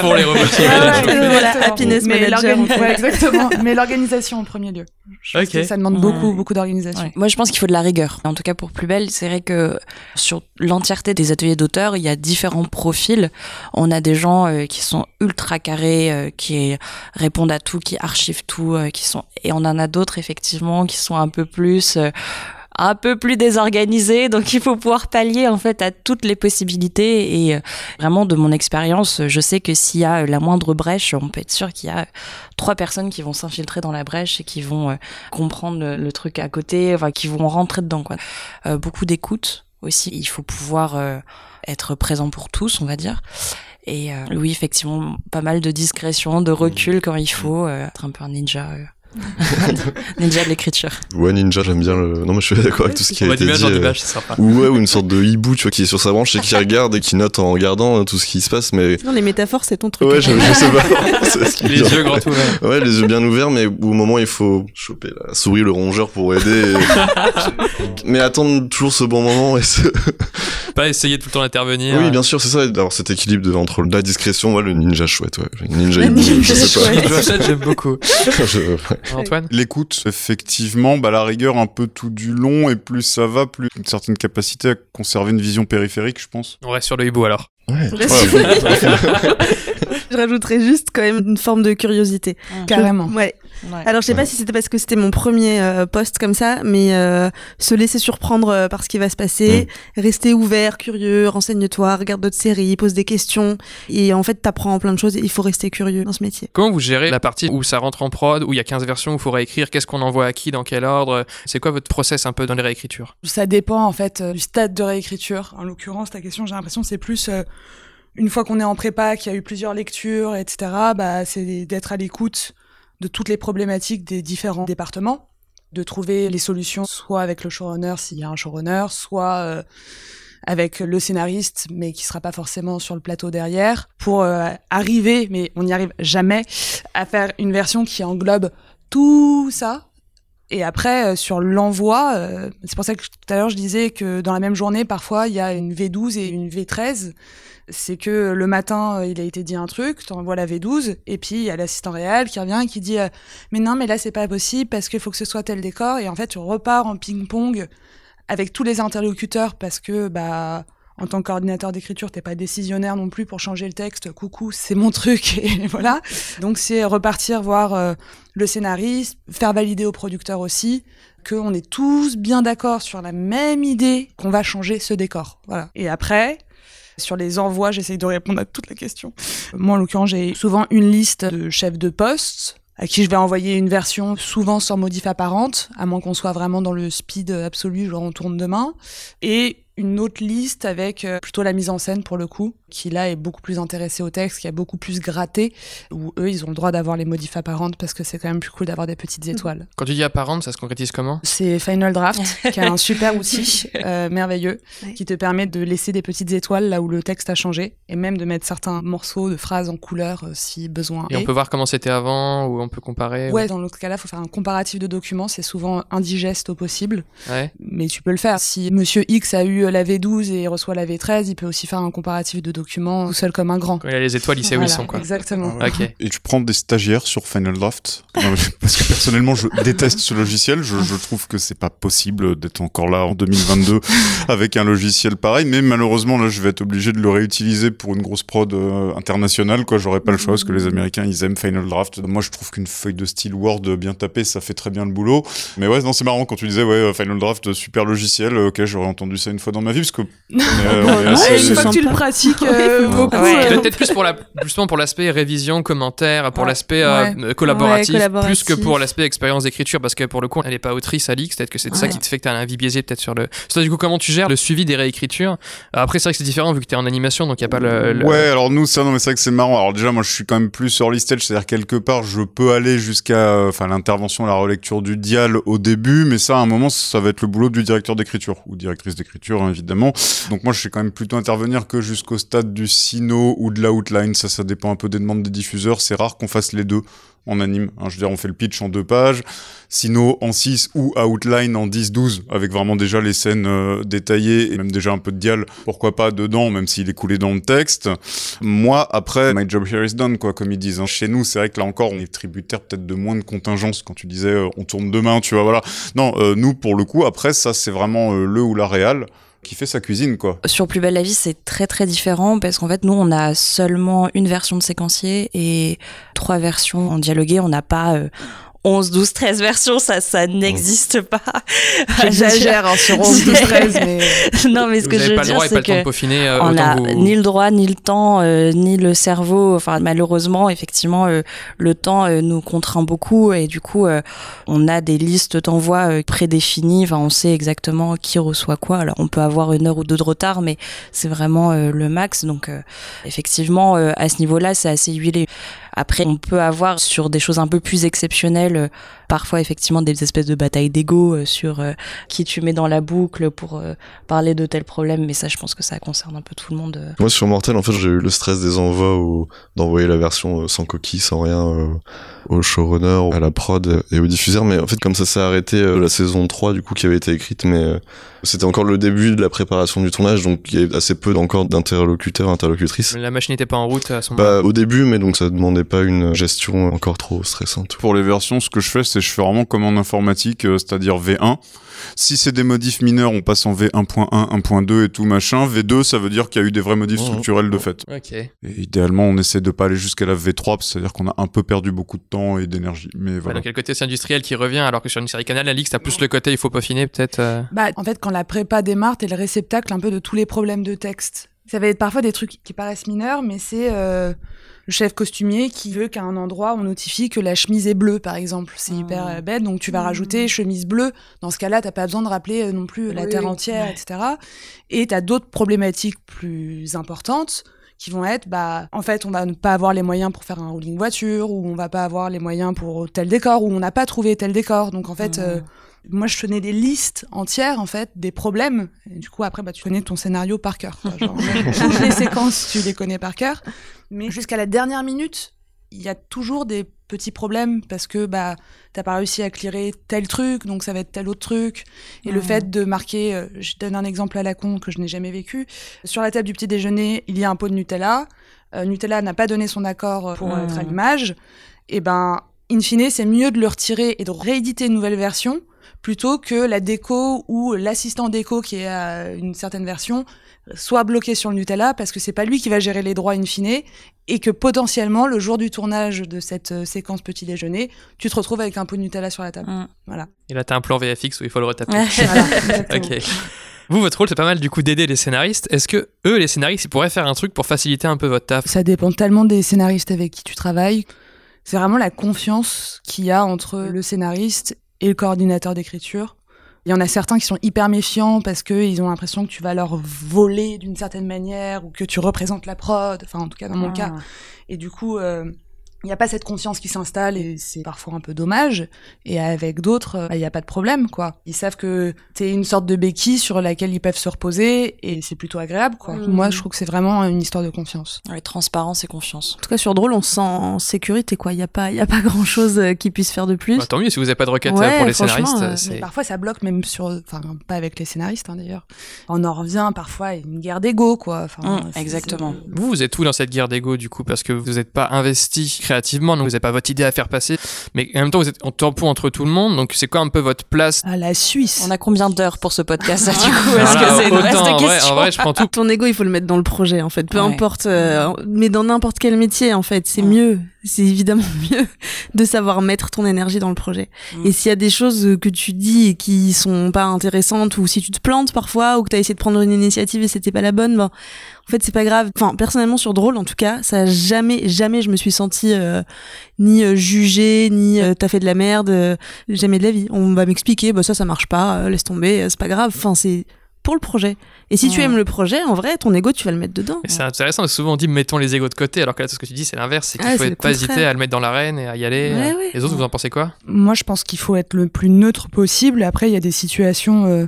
Speaker 7: fond, les.
Speaker 2: Ah ouais,
Speaker 5: Voilà, happiness
Speaker 2: Mais
Speaker 5: manager,
Speaker 2: ouais, [laughs] exactement. Mais l'organisation en premier lieu. Je pense
Speaker 7: Ok.
Speaker 2: que ça demande
Speaker 3: Ouais.
Speaker 2: beaucoup, beaucoup d'organisation.
Speaker 3: Ouais. Moi, je pense qu'il faut de la rigueur. En tout cas, pour Plus Belle, c'est vrai que sur l'entièreté des ateliers d'auteurs, il y a différents profils. On a des gens euh, qui sont ultra carrés, euh, qui répondent à tout, qui archivent tout, euh, qui sont et on en a d'autres effectivement qui sont un peu plus euh, un peu plus désorganisés, donc il faut pouvoir pallier en fait à toutes les possibilités et euh, vraiment de mon expérience, je sais que s'il y a euh, la moindre brèche, on peut être sûr qu'il y a trois personnes qui vont s'infiltrer dans la brèche et qui vont euh, comprendre le, le truc à côté, enfin qui vont rentrer dedans quoi. Euh, beaucoup d'écoute aussi, il faut pouvoir euh, être présent pour tous, on va dire. Et euh, oui, effectivement, pas mal de discrétion, de recul quand il faut, euh, être un peu un ninja. Ninja de l'écriture.
Speaker 4: Ouais, Ninja, j'aime bien le, non, mais je suis d'accord avec tout ce qui a été dit. euh. Ou ouais, ou une sorte de hibou, tu vois, qui est sur sa branche et qui [laughs] regarde et qui note en regardant euh, tout ce qui se passe, mais
Speaker 5: Non, les métaphores, c'est ton truc.
Speaker 4: ouais, je, je sais pas. [laughs] [laughs] Ce
Speaker 7: Les yeux grands ouverts.
Speaker 4: Ouais, les yeux bien ouverts, mais au moment il faut choper la souris, le rongeur pour aider. et- mais attendre toujours ce bon moment et ce...
Speaker 7: Pas essayer tout le temps d'intervenir.
Speaker 4: Oui, bien sûr, c'est ça, d'avoir cet équilibre de, entre la discrétion, ouais, le ninja chouette, ouais. Ninja hibou, je sais pas. [laughs]
Speaker 7: Ça, j'aime beaucoup. [laughs]
Speaker 4: Je- ouais.
Speaker 7: Antoine?
Speaker 6: L'écoute, effectivement, bah, la rigueur un peu tout du long, et plus ça va, plus une certaine capacité à conserver une vision périphérique, je pense.
Speaker 7: On reste sur le hibou alors.
Speaker 4: Ouais. [laughs]
Speaker 5: Je rajouterais juste quand même une forme de curiosité.
Speaker 2: Carrément.
Speaker 5: Ouais.
Speaker 3: Ouais.
Speaker 5: Alors je sais
Speaker 4: Ouais.
Speaker 5: pas si c'était parce que c'était mon premier euh, poste comme ça, mais euh, se laisser surprendre euh, par ce qui va se passer, rester ouvert, curieux, renseigne-toi, regarde d'autres séries, pose des questions, et en fait t'apprends plein de choses. Et il faut rester curieux dans ce métier.
Speaker 7: Comment vous gérez la partie où ça rentre en prod, où il y a 15 versions, où il faut réécrire, qu'est-ce qu'on envoie à qui, dans quel ordre? C'est quoi votre process un peu dans les réécritures?
Speaker 2: Ça dépend en fait euh, du stade de réécriture. En l'occurrence, ta question, j'ai l'impression c'est plus euh, une fois qu'on est en prépa, qu'il y a eu plusieurs lectures, etc. Bah, c'est d'être à l'écoute de toutes les problématiques des différents départements, de trouver les solutions, soit avec le showrunner s'il y a un showrunner, soit euh, avec le scénariste, mais qui sera pas forcément sur le plateau derrière, pour euh, arriver, mais on n'y arrive jamais, à faire une version qui englobe tout ça. Et après, euh, sur l'envoi, c'est pour ça que tout à l'heure je disais que dans la même journée, parfois, il y a une V12 et une V13. C'est que le matin, il a été dit un truc, tu envoies la V12, et puis il y a l'assistant réel qui revient et qui dit Mais non, mais là, c'est pas possible parce qu'il faut que ce soit tel décor. Et en fait, tu repars en ping-pong avec tous les interlocuteurs parce que bah en tant que coordinateur d'écriture, t'es pas décisionnaire non plus pour changer le texte. Coucou, c'est mon truc [laughs] et voilà. Donc c'est repartir voir euh, le scénariste, faire valider au producteur aussi qu'on est tous bien d'accord sur la même idée qu'on va changer ce décor. Voilà. Et après, sur les envois, j'essaye de répondre à toutes les questions. Moi, en l'occurrence, j'ai souvent une liste de chefs de poste à qui je vais envoyer une version souvent sans modif apparente, à moins qu'on soit vraiment dans le speed absolu, genre on tourne demain, et une autre liste avec euh, plutôt la mise en scène pour le coup, qui là est beaucoup plus intéressé au texte, qui a beaucoup plus gratté, où eux ils ont le droit d'avoir les modifs apparentes parce que c'est quand même plus cool d'avoir des petites étoiles.
Speaker 7: Quand tu dis apparente, ça se concrétise comment?
Speaker 2: C'est Final Draft, [laughs] qui est un super outil euh, merveilleux, qui te permet de laisser des petites étoiles là où le texte a changé, et même de mettre certains morceaux de phrases en couleur euh, si besoin.
Speaker 7: Et on peut voir comment c'était avant, ou on peut comparer
Speaker 2: Ouais, dans l'autre cas-là, il faut faire un comparatif de documents, c'est souvent indigeste au possible,
Speaker 7: ouais.
Speaker 2: mais tu peux le faire. Si Monsieur X a eu la V12 et reçoit la V13, il peut aussi faire un comparatif de documents tout seul comme un grand.
Speaker 7: Quand il a les étoiles, il sait où
Speaker 2: Voilà,
Speaker 7: ils sont, quoi.
Speaker 2: Exactement.
Speaker 7: Ok.
Speaker 6: Et tu prends des stagiaires sur Final Draft [laughs] Parce que personnellement, je déteste ce logiciel. Je, je trouve que c'est pas possible d'être encore là en 2022 [laughs] avec un logiciel pareil. Mais malheureusement, là, je vais être obligé de le réutiliser pour une grosse prod euh, internationale. Quoi, j'aurais pas le choix parce que les Américains, ils aiment Final Draft. Moi, je trouve qu'une feuille de style Word bien tapée, ça fait très bien le boulot. Mais ouais, non, c'est marrant quand tu disais ouais, euh, Final Draft, super logiciel. Ok, j'aurais entendu ça une fois dans ma vie parce que [laughs] euh, assez-
Speaker 2: une fois que tu le pratiques euh, beaucoup.
Speaker 3: Ouais.
Speaker 2: euh,
Speaker 7: Peut-être plus pour la, justement pour l'aspect révision, commentaire, pour
Speaker 2: Ouais.
Speaker 7: l'aspect euh,
Speaker 2: Ouais.
Speaker 7: collaboratif,
Speaker 5: Ouais, collaboratif.
Speaker 7: plus que pour l'aspect expérience d'écriture, parce que pour le coup, elle est pas autrice, Alix, peut-être que c'est ça qui te fait que t'as un avis biaisé peut-être sur le. Toi, du coup, comment tu gères le suivi des réécritures? Après, c'est vrai que c'est différent vu que t'es en animation, donc y a pas le. le-
Speaker 6: Ouais, alors nous, ça, non, mais c'est vrai que c'est marrant. Alors déjà, moi, je suis quand même plus early stage, c'est-à-dire quelque part, je peux aller jusqu'à, euh, enfin, l'intervention, la relecture du dial au début, mais ça, à un moment, ça va être le boulot du directeur d'écriture ou directrice d'écriture, évidemment. Donc moi, je sais quand même plutôt intervenir que jusqu'au stade du sino ou de l'outline. Ça, ça dépend un peu des demandes des diffuseurs. C'est rare qu'on fasse les deux en anime. Hein, je veux dire, on fait le pitch en deux pages, sino en 6 ou outline en 10-12, avec vraiment déjà les scènes euh, détaillées et même déjà un peu de dial, pourquoi pas dedans, même s'il est coulé dans le texte. Moi, après, my job here is done, quoi, comme ils disent. hein. Chez nous, c'est vrai que là encore, on est tributaire peut-être de moins de contingence quand tu disais euh, on tourne demain, tu vois, voilà. Non, euh, nous, pour le coup, après, ça, c'est vraiment le ou la réal
Speaker 3: Sur Plus belle la vie, c'est très très différent parce qu'en fait, nous, on a seulement une version de séquencier et trois versions en dialogué. On n'a pas euh, 11, 12, 13 versions, ça, ça n'existe pas. [laughs]
Speaker 2: J'exagère hein, sur 11, 12, 13, mais
Speaker 3: non, mais ce
Speaker 7: Vous
Speaker 3: que je veux
Speaker 7: pas le
Speaker 3: dire,
Speaker 7: droit et pas
Speaker 3: c'est
Speaker 7: le temps de
Speaker 3: que
Speaker 7: peaufiner euh,
Speaker 3: on a
Speaker 7: vous.
Speaker 3: ni le droit, ni le temps, euh, ni le cerveau. Enfin, malheureusement, effectivement, euh, le temps euh, nous contraint beaucoup et du coup, euh, on a des listes d'envoi euh, prédéfinies. Enfin, on sait exactement qui reçoit quoi. Alors, on peut avoir une heure ou deux de retard, mais c'est vraiment euh, le max. Donc, euh, effectivement, euh, à ce niveau-là, c'est assez huilé. Après, on peut avoir sur des choses un peu plus exceptionnelles, euh, parfois effectivement des espèces de batailles d'ego euh, sur euh, qui tu mets dans la boucle pour parler de tel problème. Mais ça, je pense que ça concerne un peu tout le monde.
Speaker 4: Moi sur Mortel, en fait, j'ai eu le stress des envois ou d'envoyer la version sans coquille, sans rien au showrunner, à la prod et au diffuseur. Mais en fait, comme ça s'est arrêté la saison 3, du coup, qui avait été écrite, mais c'était encore le début de la préparation du tournage, donc il y avait assez peu encore d'interlocuteurs, interlocutrices.
Speaker 7: La machine n'était pas en route à ce moment-là.
Speaker 4: Bah, au début, mais donc ça demandait pas une gestion encore trop stressante.
Speaker 6: Pour les versions, ce que je fais, c'est je fais vraiment comme en informatique, euh, c'est-à-dire V1. Si c'est des modifs mineurs, on passe en V1.1, 1.2 et tout machin. V2, ça veut dire qu'il y a eu des vrais modifs
Speaker 4: Mhm.
Speaker 6: structurels de fait. Et idéalement, on essaie de pas aller jusqu'à la V3, c'est-à-dire qu'on a un peu perdu beaucoup de temps et d'énergie. Mais voilà.
Speaker 7: le côté c'est industriel qui revient, alors que sur une série canal, Alix, t'as plus le côté il faut peaufiner peut-être. euh,
Speaker 2: bah, en fait, quand la prépa démarre, t'es le réceptacle un peu de tous les problèmes de texte. Ça va être parfois des trucs qui paraissent mineurs, mais c'est euh, le chef costumier qui veut qu'à un endroit on notifie que la chemise est bleue, par exemple. C'est
Speaker 5: Ah.
Speaker 2: hyper euh, bête, donc tu vas
Speaker 5: Mhm.
Speaker 2: rajouter chemise bleue. Dans ce cas-là, t'as pas besoin de rappeler euh, non plus la
Speaker 5: Oui,
Speaker 2: terre
Speaker 5: oui.
Speaker 2: entière,
Speaker 5: Ouais.
Speaker 2: etc. Et t'as d'autres problématiques plus importantes qui vont être, bah, en fait, on va ne pas avoir les moyens pour faire un rolling voiture, ou on va pas avoir les moyens pour tel décor, ou on n'a pas trouvé tel décor. Donc, en fait, euh, moi, je tenais des listes entières, en fait, des problèmes. Et du coup, après, bah, tu connais ton scénario par cœur. quoi. Genre, [laughs] toutes les séquences, tu les connais par cœur. Mais jusqu'à la dernière minute, il y a toujours des petits problèmes parce que bah t'as pas réussi à clearer tel truc donc ça va être tel autre truc et le fait de marquer euh, je donne un exemple à la con que je n'ai jamais vécu sur la table du petit déjeuner il y a un pot de Nutella Euh, Nutella n'a pas donné son accord pour
Speaker 3: Ouais.
Speaker 2: être à l'image et ben in fine c'est mieux de le retirer et de rééditer une nouvelle version plutôt que la déco ou l'assistant déco qui est à une certaine version soit bloqué sur le Nutella parce que c'est pas lui qui va gérer les droits in fine et que potentiellement le jour du tournage de cette euh, séquence petit déjeuner, tu te retrouves avec un pot de Nutella sur la table.
Speaker 3: Mm.
Speaker 2: Voilà.
Speaker 7: Et là, t'as un plan VFX où il faut le retaper. [laughs]
Speaker 2: Voilà,
Speaker 7: ok. Vous, votre rôle, c'est pas mal du coup d'aider les scénaristes. Est-ce que eux, les scénaristes, ils pourraient faire un truc pour faciliter un peu votre taf?
Speaker 2: Ça dépend tellement des scénaristes avec qui tu travailles. C'est vraiment la confiance qu'il y a entre le scénariste et le coordinateur d'écriture. Il y en a certains qui sont hyper méfiants parce qu'ils ont l'impression que tu vas leur voler d'une certaine manière ou que tu représentes la prod. Enfin, en tout cas, dans mon cas. Et du coup, euh, il n'y a pas cette confiance qui s'installe et c'est parfois un peu dommage. Et avec d'autres, euh, il n'y a pas de problème, quoi. Ils savent que t'es une sorte de béquille sur laquelle ils peuvent se reposer et c'est plutôt agréable, quoi.
Speaker 5: Mhm.
Speaker 2: Moi, je trouve que c'est vraiment une histoire de confiance.
Speaker 3: Ouais, transparence et confiance.
Speaker 5: En tout cas, sur Drôle, on se sent en sécurité, quoi. Il n'y a pas, il y a pas [laughs] grand chose qui puisse faire de plus.
Speaker 7: Bah, Tant mieux si vous n'avez pas de requête euh,
Speaker 5: Ouais,
Speaker 7: pour les scénaristes.
Speaker 5: euh,
Speaker 7: c'est-
Speaker 2: parfois, ça bloque même sur, enfin, pas avec les scénaristes, hein, d'ailleurs. On en revient parfois à une guerre d'ego, quoi. Enfin,
Speaker 3: Mm,
Speaker 2: c'est-
Speaker 3: exactement.
Speaker 2: c'est-
Speaker 7: Vous, vous êtes où dans cette guerre d'ego du coup? Parce que vous n'êtes pas investi créativement, donc vous n'avez pas votre idée à faire passer. Mais en même temps, vous êtes en tampon entre tout le monde. Donc c'est quoi un peu votre place
Speaker 2: À la Suisse.
Speaker 3: On a combien d'heures pour ce podcast là, du coup [laughs] Est-ce
Speaker 7: Voilà,
Speaker 3: que c'est une
Speaker 7: autant,
Speaker 3: vaste
Speaker 7: en vrai,
Speaker 3: question
Speaker 7: en vrai, je prends tout.
Speaker 5: Ton ego, il faut le mettre dans le projet, en fait. Peu
Speaker 3: Ouais.
Speaker 5: importe, euh, mais dans n'importe quel métier, en fait, c'est
Speaker 3: Ouais.
Speaker 5: mieux. C'est évidemment [laughs] mieux de savoir mettre ton énergie dans le projet.
Speaker 3: Mm.
Speaker 5: Et s'il y a des choses que tu dis et qui sont pas intéressantes, ou si tu te plantes parfois, ou que t'as essayé de prendre une initiative et c'était pas la bonne, ben, en fait, c'est pas grave. Enfin, personnellement, sur Drôle, en tout cas, ça a jamais, jamais je me suis sentie euh, ni euh, jugée, ni euh, t'as fait de la merde, euh, jamais de la vie. On va m'expliquer, bah ça, ça marche pas, euh, laisse tomber, euh, c'est pas grave. Enfin, c'est pour le projet. Et si tu aimes le projet, en vrai, ton ego, tu vas le mettre dedans.
Speaker 7: C'est intéressant, parce que souvent on dit mettons les égos de côté, alors que là, tout ce que tu dis, c'est l'inverse, c'est qu'il
Speaker 5: Ah,
Speaker 7: faut être pas hésiter à le mettre dans l'arène et à y aller.
Speaker 5: Ouais, ouais.
Speaker 7: Les autres, vous en pensez quoi?
Speaker 2: Moi, je pense qu'il faut être le plus neutre possible. Après, il y a des situations euh,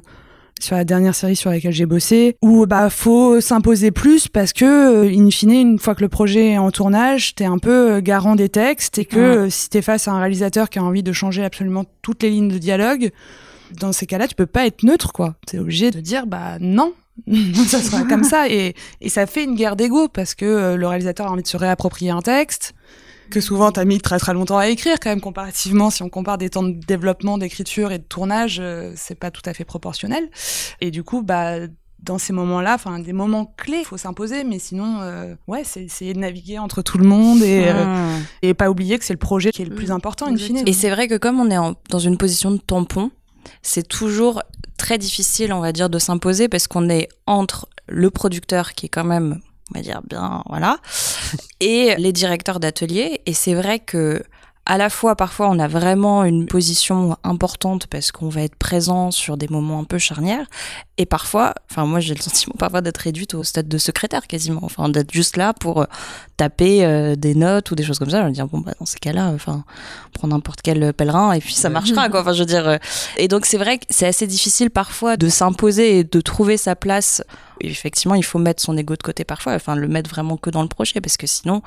Speaker 2: sur la dernière série sur laquelle j'ai bossé où bah faut s'imposer plus parce que euh, in fine, une fois que le projet est en tournage, t'es un peu euh, garant des textes et que si t'es face à un réalisateur qui a envie de changer absolument toutes les lignes de dialogue, dans ces cas-là, tu peux pas être neutre, quoi. T'es obligé de dire bah non. [laughs] ça sera comme ça et, et ça fait une guerre d'ego parce que euh, le réalisateur a envie de se réapproprier un texte que souvent t'as mis très très longtemps à écrire quand même comparativement si on compare des temps de développement d'écriture et de tournage euh, c'est pas tout à fait proportionnel et du coup bah dans ces moments-là, enfin des moments clés, faut s'imposer, mais sinon, euh, ouais, c'est essayer de naviguer entre tout le monde et, euh,
Speaker 3: Mm.
Speaker 2: et pas oublier que c'est le projet qui est le plus important, in fine.
Speaker 3: Et c'est vrai que comme on est en- dans une position de tampon, c'est toujours très difficile, on va dire, de s'imposer parce qu'on est entre le producteur qui est quand même, on va dire bien, voilà, [laughs] et les directeurs d'atelier. Et c'est vrai que à la fois, parfois, on a vraiment une position importante parce qu'on va être présent sur des moments un peu charnières. Et parfois, enfin, moi, j'ai le [laughs] sentiment parfois d'être réduite au stade de secrétaire quasiment. Enfin, d'être juste là pour euh, taper euh, des notes ou des choses comme ça. Je me dire, bon, bah, dans ces cas-là, enfin, prends n'importe quel pèlerin et puis ça marchera, quoi. Enfin, je veux dire. euh, Et donc, c'est vrai que c'est assez difficile parfois de s'imposer et de trouver sa place. Effectivement, il faut mettre son ego de côté parfois, enfin, le mettre vraiment que dans le projet parce que sinon,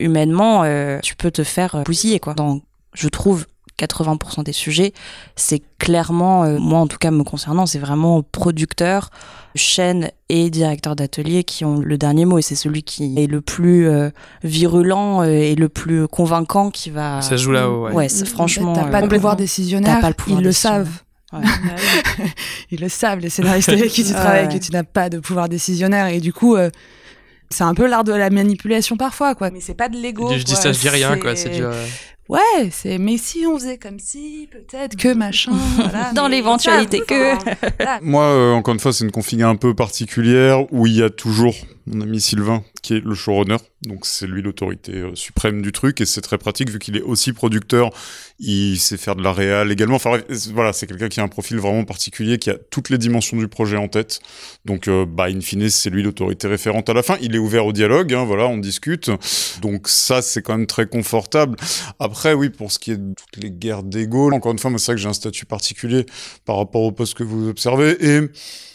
Speaker 3: humainement, euh, tu peux te faire euh, bousiller, quoi. Dans, je trouve, 80% des sujets, c'est clairement, euh, moi en tout cas me concernant, c'est vraiment producteur, chaîne et directeur d'atelier qui ont le dernier mot et c'est celui qui est le plus euh, virulent et le plus convaincant qui va.
Speaker 7: Ça se joue là-haut, ouais.
Speaker 3: Ouais, c'est franchement.
Speaker 2: t'as
Speaker 3: euh,
Speaker 2: pas pouvoir décisionnaire,
Speaker 3: pas le pouvoir
Speaker 2: ils le
Speaker 3: décisionnaire.
Speaker 2: savent.
Speaker 3: Ouais. [laughs]
Speaker 2: Ils le savent, les scénaristes [laughs] avec qui tu travailles,
Speaker 3: ouais.
Speaker 2: que tu n'as pas de pouvoir décisionnaire. Et du coup, euh, c'est un peu l'art de la manipulation parfois, quoi. Mais c'est pas de l'ego.
Speaker 7: Je dis ça, je dis rien, quoi. C'est du, euh,
Speaker 2: Ouais, c'est. Mais si on faisait comme si, peut-être que machin. [laughs] voilà.
Speaker 3: Dans l'éventualité que.
Speaker 2: voilà.
Speaker 6: Moi, euh, encore une fois, c'est une config un peu particulière où il y a toujours mon ami Sylvain, qui est le showrunner. Donc c'est lui l'autorité euh, suprême du truc et c'est très pratique vu qu'il est aussi producteur. Il sait faire de la réal également. Enfin voilà, c'est quelqu'un qui a un profil vraiment particulier, qui a toutes les dimensions du projet en tête. Donc euh, bah in fine, c'est lui l'autorité référente à la fin. Il est ouvert au dialogue, hein, voilà, on discute. Donc ça c'est quand même très confortable. Après oui, pour ce qui est de toutes les guerres d'ego, encore une fois, c'est vrai que j'ai un statut particulier par rapport au poste que vous observez et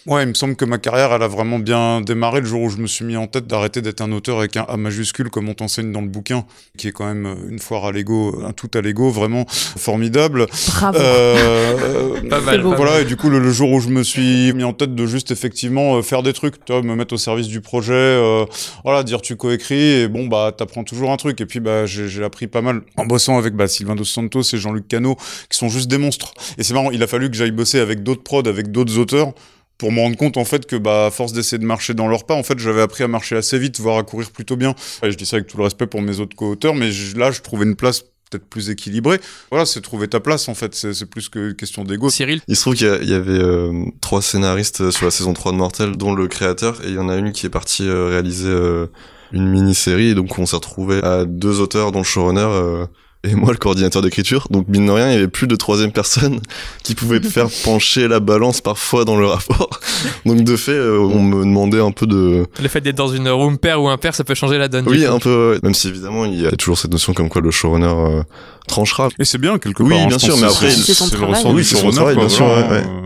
Speaker 6: Ouais, il me semble que ma carrière, elle a vraiment bien démarré le jour où je me suis mis en tête d'arrêter d'être un auteur avec un A majuscule comme on t'enseigne dans le bouquin, qui est quand même une foire à l'ego, un tout à l'ego, vraiment formidable.
Speaker 2: Bravo.
Speaker 6: Euh,
Speaker 7: Pas mal,
Speaker 6: voilà, et du coup, le, le jour où je me suis mis en tête de juste effectivement euh, faire des trucs, tu vois, me mettre au service du projet, euh, voilà, dire tu coécris, et bon, bah, t'apprends toujours un truc. Et puis, bah, j'ai j'ai appris pas mal en bossant avec bah, Sylvain Dos Santos et Jean-Luc Cano, qui sont juste des monstres. Et c'est marrant, il a fallu que j'aille bosser avec d'autres prods, avec d'autres auteurs, pour me rendre compte en fait que bah à force d'essayer de marcher dans leur pas en fait j'avais appris à marcher assez vite voire à courir plutôt bien. Et je dis ça avec tout le respect pour mes autres co-auteurs mais je- là je trouvais une place peut-être plus équilibrée. Voilà c'est trouver ta place en fait. C'est c'est plus que question d'ego.
Speaker 7: Cyril,
Speaker 4: Il se trouve qu'il y, a- il y avait euh, trois scénaristes sur la saison 3 de Mortel, dont le créateur, et il y en a une qui est partie euh, réaliser euh, une mini-série, et donc on s'est retrouvé à deux auteurs, dont le showrunner, euh, et moi le coordinateur d'écriture. Donc mine de rien, il y avait plus de troisième personne [laughs] qui pouvait faire pencher la balance parfois dans le rapport. [laughs] Donc de fait, euh, on me demandait un peu de...
Speaker 7: le fait d'être dans une room pair ou un pair, ça peut changer la donne.
Speaker 4: Oui, un peu, ouais. même si évidemment il y a toujours cette notion comme quoi le showrunner euh, tranchera.
Speaker 6: et c'est bien quelque
Speaker 4: Oui,
Speaker 6: part hein,
Speaker 4: bien
Speaker 6: je
Speaker 4: sûr, mais après,
Speaker 6: c'est
Speaker 5: son travail.
Speaker 4: Oui, c'est son bien sûr,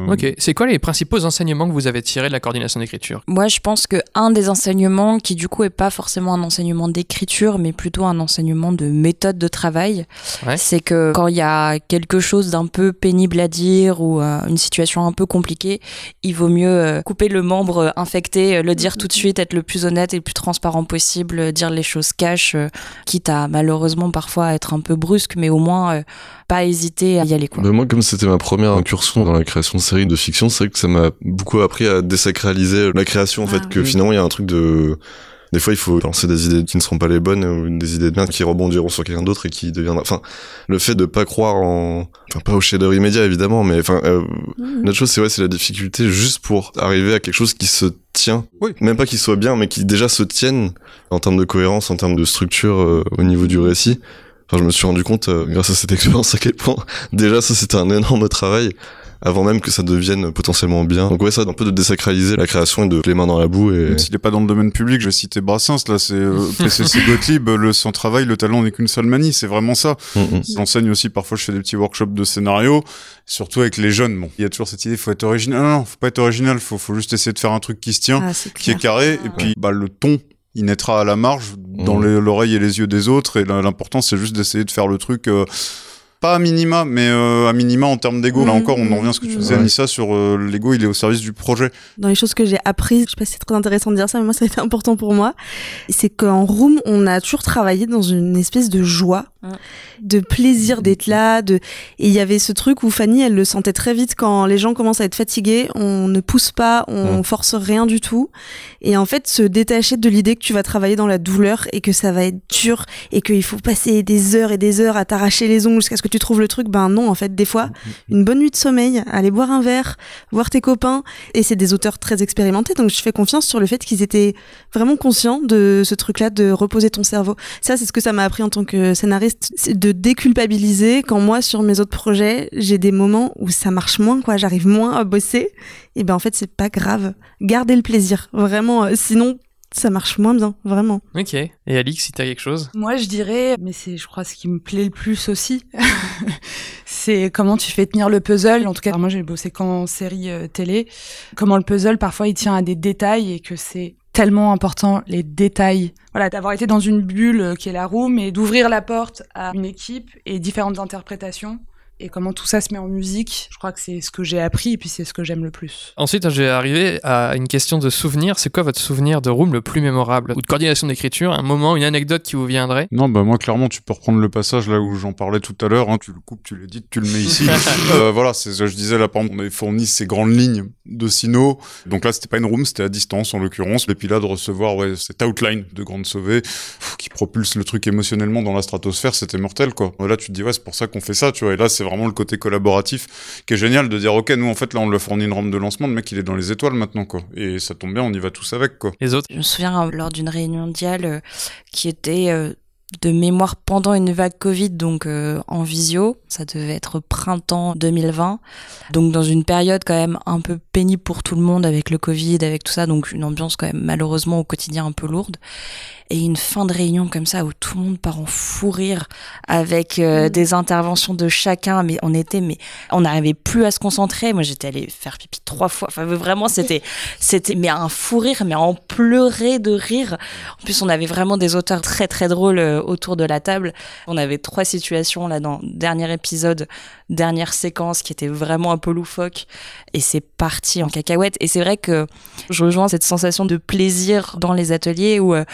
Speaker 7: Ok, c'est quoi les principaux enseignements que vous avez tirés de la coordination d'écriture?
Speaker 3: Moi, je pense que un des enseignements qui du coup est pas forcément un enseignement d'écriture, mais plutôt un enseignement de méthode de travail,
Speaker 7: Ouais.
Speaker 3: c'est que quand il y a quelque chose d'un peu pénible à dire ou euh, une situation un peu compliquée, il vaut mieux euh, couper le membre euh, infecté, le dire tout de suite, être le plus honnête et le plus transparent possible, dire les choses cash, euh, quitte à malheureusement parfois être un peu brusque, mais au moins euh, pas hésiter à y aller quoi.
Speaker 4: Bah, moi, comme c'était ma première incursion dans la création de séries de fiction, c'est vrai que ça m'a beaucoup appris à désacraliser la création, en
Speaker 5: Ah,
Speaker 4: fait, que
Speaker 7: oui.
Speaker 4: finalement, il y a un truc de... Des fois, il faut lancer des idées qui ne seront pas les bonnes, ou des idées de merde qui rebondiront sur quelqu'un d'autre et qui deviendra... Enfin, le fait de pas croire en... Enfin, pas au shader immédiat, évidemment, mais enfin... Euh, une autre chose, c'est ouais, c'est la difficulté juste pour arriver à quelque chose qui se tient.
Speaker 6: Oui.
Speaker 4: Même pas qui soit bien, mais qui déjà se tienne en termes de cohérence, en termes de structure euh, au niveau du récit. Enfin, je me suis rendu compte, euh, grâce à cette expérience, à quel point [laughs] déjà ça c'était un énorme travail avant même que ça devienne potentiellement bien. Donc ouais, ça, un peu de désacraliser la création et de les mains dans la boue et
Speaker 6: Même s'il n'est pas dans le domaine public, je vais citer Brassens, là, c'est euh, [laughs] PCC Gottlieb, le sans travail, le talent n'est qu'une seule manie, c'est vraiment ça.
Speaker 4: Mm, mm.
Speaker 6: J'enseigne aussi, parfois je fais des petits workshops de scénario, surtout avec les jeunes. Bon, il y a toujours cette idée, faut être original. Non, non, faut pas être original, faut, faut juste essayer de faire un truc qui se tient,
Speaker 5: Ah,
Speaker 6: qui est carré, et puis bah, le ton, il naîtra à la marge, dans
Speaker 4: Mm.
Speaker 6: l'oreille et les yeux des autres, et l'important c'est juste d'essayer de faire le truc... euh, pas à minima, mais euh, à minima en termes d'ego. Là
Speaker 5: Mhm.
Speaker 6: encore, on en revient à ce que tu disais,
Speaker 4: Ouais.
Speaker 6: Anissa, sur euh, l'ego, il est au service du projet.
Speaker 5: dans les choses que j'ai apprises, je sais pas si c'est très intéressant de dire ça, mais moi ça a été important pour moi, c'est qu'en room, on a toujours travaillé dans une espèce de joie, de plaisir d'être là, de et il y avait ce truc où Fanny, elle le sentait très vite quand les gens commencent à être fatigués, on ne pousse pas, on
Speaker 4: Ouais.
Speaker 5: force rien du tout, et en fait se détacher de l'idée que tu vas travailler dans la douleur et que ça va être dur et qu'il faut passer des heures et des heures à t'arracher les ongles jusqu'à ce que tu trouves le truc, ben non, en fait, des fois, une bonne nuit de sommeil, aller boire un verre, voir tes copains, et c'est des auteurs très expérimentés, donc je fais confiance sur le fait qu'ils étaient vraiment conscients de ce truc-là, de reposer ton cerveau. Ça, c'est ce que ça m'a appris en tant que scénariste, c'est de déculpabiliser quand moi, sur mes autres projets, j'ai des moments où ça marche moins, quoi, j'arrive moins à bosser, et ben en fait, c'est pas grave. Gardez le plaisir, vraiment, euh, sinon, ça marche moins bien, vraiment.
Speaker 7: Ok. Et Alix, si t'as quelque chose?
Speaker 2: Moi, je dirais, mais c'est, je crois, ce qui me plaît le plus aussi, [laughs] c'est comment tu fais tenir le puzzle. En tout cas, moi, j'ai bossé qu'en série euh, télé. Comment le puzzle, parfois, il tient à des détails et que c'est tellement important, les détails. Voilà, d'avoir été dans une bulle euh, qui est la room et d'ouvrir la porte à une équipe et différentes interprétations. Et comment tout ça se met en musique. Je crois que c'est ce que j'ai appris et puis c'est ce que j'aime le plus.
Speaker 7: Ensuite, je vais arriver à une question de souvenir. C'est quoi votre souvenir de room le plus mémorable? Ou de coordination d'écriture Un moment, une anecdote qui vous viendrait?
Speaker 6: Non, bah moi clairement tu peux reprendre le passage là où j'en parlais tout à l'heure, hein, tu le coupes, tu l'édites, tu le mets ici. [laughs] euh, voilà, c'est ce que je disais là, par exemple, on avait fourni ces grandes lignes de Sino. Donc là, c'était pas une room, c'était à distance en l'occurrence. Et puis là, de recevoir ouais, cette outline de Grande Sauvée pff, qui propulse le truc émotionnellement dans la stratosphère, c'était mortel quoi. Là, tu te dis ouais, c'est pour ça qu'on fait ça, tu vois. Et là, c'est vraiment le côté collaboratif qui est génial de dire, ok, nous en fait là on lui a fourni une rampe de lancement, le mec il est dans les étoiles maintenant quoi. Et ça tombe bien, on y va tous avec quoi.
Speaker 7: Les autres
Speaker 3: Je me souviens euh, lors d'une réunion mondiale euh, qui était euh, de mémoire pendant une vague Covid, donc euh, en visio. Ça devait être printemps 2020. Donc dans une période quand même un peu pénible pour tout le monde avec le Covid, avec tout ça. Donc une ambiance quand même malheureusement au quotidien un peu lourde. Et une fin de réunion comme ça où tout le monde part en fou rire avec euh, des interventions de chacun. Mais on était, mais on n'arrivait plus à se concentrer. Moi j'étais allée faire pipi trois fois. Enfin vraiment c'était, [laughs] c'était mais un fou rire, mais en pleurer de rire. En plus on avait vraiment des auteurs très très drôles euh, autour de la table. On avait trois situations là dans le dernier épisode, dernière séquence qui était vraiment un peu loufoque et c'est parti en cacahuète. Et c'est vrai que je rejoins cette sensation de plaisir dans les ateliers où euh,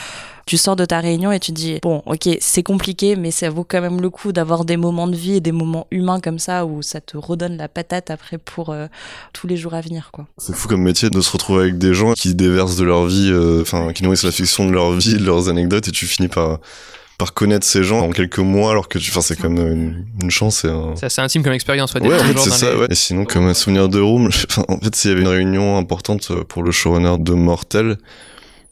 Speaker 3: tu sors de ta réunion et tu dis bon ok c'est compliqué mais ça vaut quand même le coup d'avoir des moments de vie et des moments humains comme ça où ça te redonne la patate après pour euh, tous les jours à venir quoi.
Speaker 4: C'est fou comme métier de se retrouver avec des gens qui déversent de leur vie, euh, enfin qui nourrissent la fiction de leur vie, de leurs anecdotes, et tu finis par par connaître ces gens en quelques mois, alors que tu, enfin c'est comme une, une chance et un.
Speaker 7: C'est assez intime comme expérience. Ouais,
Speaker 4: Ouais, en fait, c'est ça,
Speaker 7: les-
Speaker 4: ouais. Et sinon, comme un souvenir de Room, [laughs] en fait, s'il y avait une réunion importante euh, pour le showrunner de Mortel,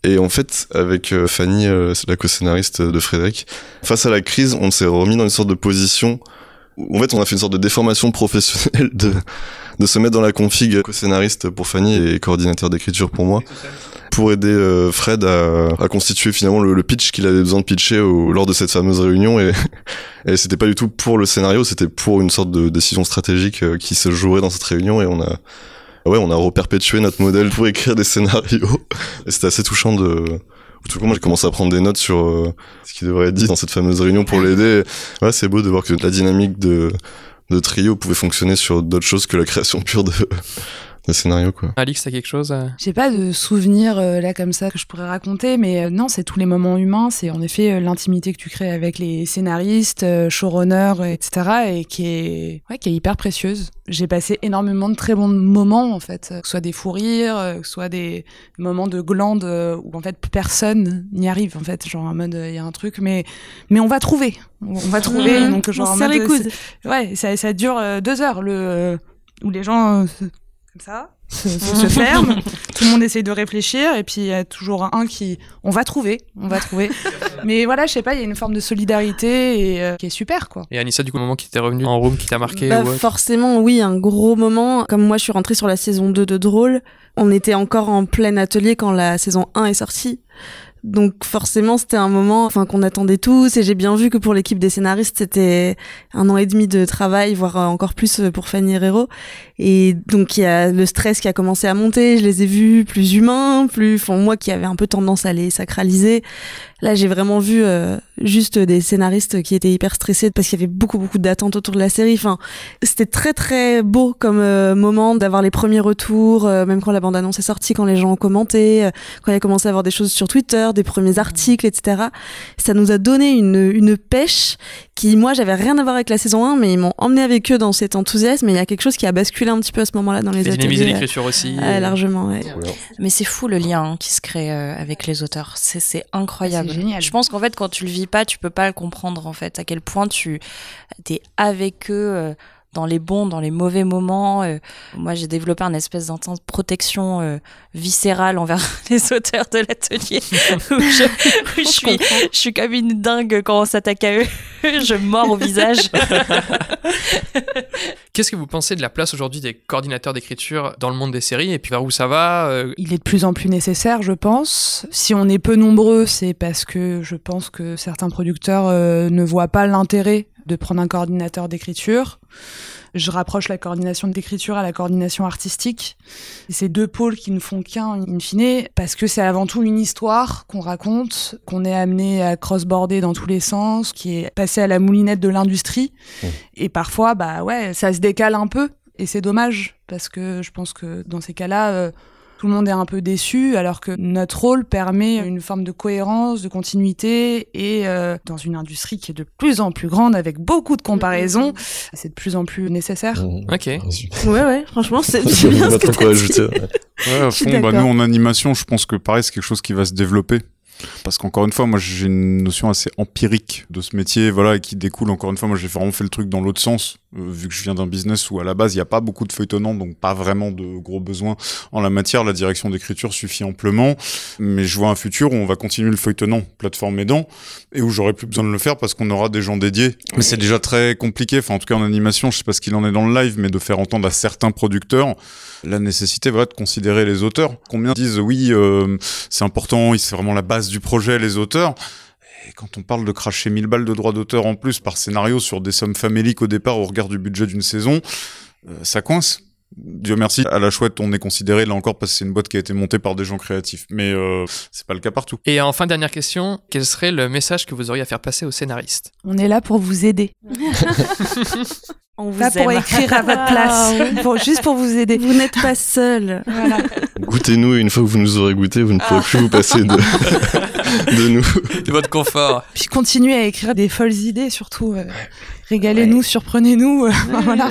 Speaker 4: et en fait, avec euh, Fanny, euh, la co-scénariste de Frédéric, face à la crise, on s'est remis dans une sorte de position où, en fait, on a fait une sorte de déformation professionnelle de, de se mettre dans la config co-scénariste pour Fanny et coordinateur d'écriture pour moi, pour aider euh, Fred à, à constituer finalement le, pitch qu'il avait besoin de pitcher au- lors de cette fameuse réunion et, [laughs] et c'était pas du tout pour le scénario, c'était pour une sorte de décision stratégique euh, qui se jouerait dans cette réunion et on a ouais, on a reperpétué notre modèle pour écrire des scénarios. Et c'était assez touchant de tout coup, moi, j'ai commencé à prendre des notes sur euh, ce qui devrait être dit dans cette fameuse réunion pour l'aider. Ouais, c'est beau de voir que la dynamique de, de trio pouvait fonctionner sur d'autres choses que la création pure de, de scénario, quoi.
Speaker 7: Alix, t'as quelque chose à...
Speaker 2: J'ai pas de souvenirs euh, là comme ça que je pourrais raconter, mais euh, non, c'est tous les moments humains, c'est en effet euh, l'intimité que tu crées avec les scénaristes, euh, showrunners, etc., et qui est, ouais, qui est hyper précieuse. J'ai passé énormément de très bons moments en fait, euh, que ce soit des fous rires, euh, que ce soit des moments de glande euh, où en fait personne n'y arrive en fait, genre en mode euh, il y a un truc, mais mais on va trouver, on va trouver,
Speaker 5: Mmh.
Speaker 2: donc genre
Speaker 5: on
Speaker 2: en mode,
Speaker 5: les coudes.
Speaker 2: Ouais, ça, ça dure euh, deux heures, le, euh, où les gens, euh, se- comme ça, [laughs] se, se- ferment, tout le monde essaye de réfléchir, et puis il y a toujours un qui, on va trouver, on va trouver. [laughs] Mais voilà, je sais pas, il y a une forme de solidarité et, euh, qui est super, quoi.
Speaker 7: Et Anissa, du coup, le moment qui t'est revenu en room, qui t'a marqué
Speaker 5: Bah, forcément, oui, un gros moment. Comme moi, je suis rentrée sur la saison 2 de Drôle. On était encore en plein atelier quand la saison 1 est sortie. Donc forcément, c'était un moment qu'on attendait tous. Et j'ai bien vu que pour l'équipe des scénaristes, c'était un an et demi de travail, voire euh, encore plus euh, pour Fanny Herrero. Et donc il y a le stress qui a commencé à monter. Je les ai vus plus humains, plus... Enfin, moi qui avais un peu tendance à les sacraliser. Là, j'ai vraiment vu euh, juste des scénaristes qui étaient hyper stressés parce qu'il y avait beaucoup, beaucoup d'attentes autour de la série. Enfin, c'était très, très beau comme euh, moment d'avoir les premiers retours, euh, même quand la bande-annonce est sortie, quand les gens ont commenté, euh, quand il y a commencé à avoir des choses sur Twitter, des premiers articles, etc. Ça nous a donné une, une pêche qui, moi, j'avais rien à voir avec la saison 1, mais ils m'ont emmené avec eux dans cet enthousiasme. Et il y a quelque chose qui a basculé un petit peu à ce moment-là dans les
Speaker 7: T'as dynamisé
Speaker 5: ateliers.
Speaker 7: l'écriture aussi.
Speaker 5: Largement, ouais.
Speaker 3: Mais c'est fou le lien hein, qui se crée euh, avec les auteurs. C'est c'est incroyable.
Speaker 2: C'est génial.
Speaker 3: Je pense qu'en fait, quand tu le vis pas, tu peux pas le comprendre en fait. À quel point tu es avec eux euh, dans les bons, dans les mauvais moments. euh. Moi, j'ai développé un espèce d'intense protection euh, viscérale envers [laughs] les auteurs de l'atelier. où je, où je suis, je suis comme une dingue quand on s'attaque à eux. [laughs] je mords au visage. [laughs]
Speaker 7: Qu'est-ce que vous pensez de la place aujourd'hui des coordinateurs d'écriture dans le monde des séries et puis vers où ça va euh,
Speaker 2: Il est de plus en plus nécessaire, je pense. Si on est peu nombreux, c'est parce que je pense que certains producteurs euh, ne voient pas l'intérêt de prendre un coordinateur d'écriture. Je rapproche la coordination d'écriture à la coordination artistique. C'est deux pôles qui ne font qu'un, in fine, parce que c'est avant tout une histoire qu'on raconte, qu'on est amené à cross-border dans tous les sens, qui est passé à la moulinette de l'industrie.
Speaker 4: Mmh.
Speaker 2: Et parfois, bah ouais, ça se décale un peu. Et c'est dommage, parce que je pense que dans ces cas-là, euh, tout le monde est un peu déçu, alors que notre rôle permet une forme de cohérence, de continuité, et euh, dans une industrie qui est de plus en plus grande, avec beaucoup de comparaisons, c'est de plus en plus nécessaire.
Speaker 7: Ok.
Speaker 5: Ouais, ouais, franchement, c'est [laughs] bien
Speaker 4: a
Speaker 5: ce
Speaker 4: pas
Speaker 5: que
Speaker 4: trop quoi ajouter. ouais.
Speaker 6: Ouais, à fond, bah, nous en animation, je pense que pareil, c'est quelque chose qui va se développer. Parce qu'encore une fois, moi j'ai une notion assez empirique de ce métier, voilà, et qui découle encore une fois, moi j'ai vraiment fait le truc dans l'autre sens. Euh, vu que je viens d'un business où à la base il n'y a pas beaucoup de feuilletonnants, donc pas vraiment de gros besoins en la matière. La direction d'écriture suffit amplement, mais je vois un futur où on va continuer le feuilletonnant, plateforme aidant, et où j'aurai plus besoin de le faire parce qu'on aura des gens dédiés. Mais c'est déjà très compliqué, enfin en tout cas en animation, je sais pas ce qu'il en est dans le live, mais de faire entendre à certains producteurs la nécessité vrai de considérer les auteurs. Combien disent oui, euh, c'est important, c'est vraiment la base du projet, les auteurs. Et quand on parle de cracher 1000 balles de droits d'auteur en plus par scénario sur des sommes faméliques au départ au regard du budget d'une saison, euh, ça coince. Dieu merci, à la chouette, on est considéré là encore parce que c'est une boîte qui a été montée par des gens créatifs. Mais euh, c'est pas le cas partout.
Speaker 1: Et enfin, dernière question, quel serait le message que vous auriez à faire passer aux scénaristes?
Speaker 2: On est là pour vous aider. [laughs]
Speaker 3: On vous
Speaker 2: Pas pour
Speaker 3: aime.
Speaker 2: écrire à votre place, [laughs] pour- juste pour vous aider.
Speaker 5: Vous n'êtes pas seul. [laughs]
Speaker 2: Voilà.
Speaker 4: Goûtez-nous et une fois que vous nous aurez goûté, vous ne pourrez plus vous passer de, de nous.
Speaker 1: De votre confort.
Speaker 2: Puis continuez à écrire des folles idées, surtout. euh, Régalez-nous, surprenez-nous. euh, [laughs] voilà.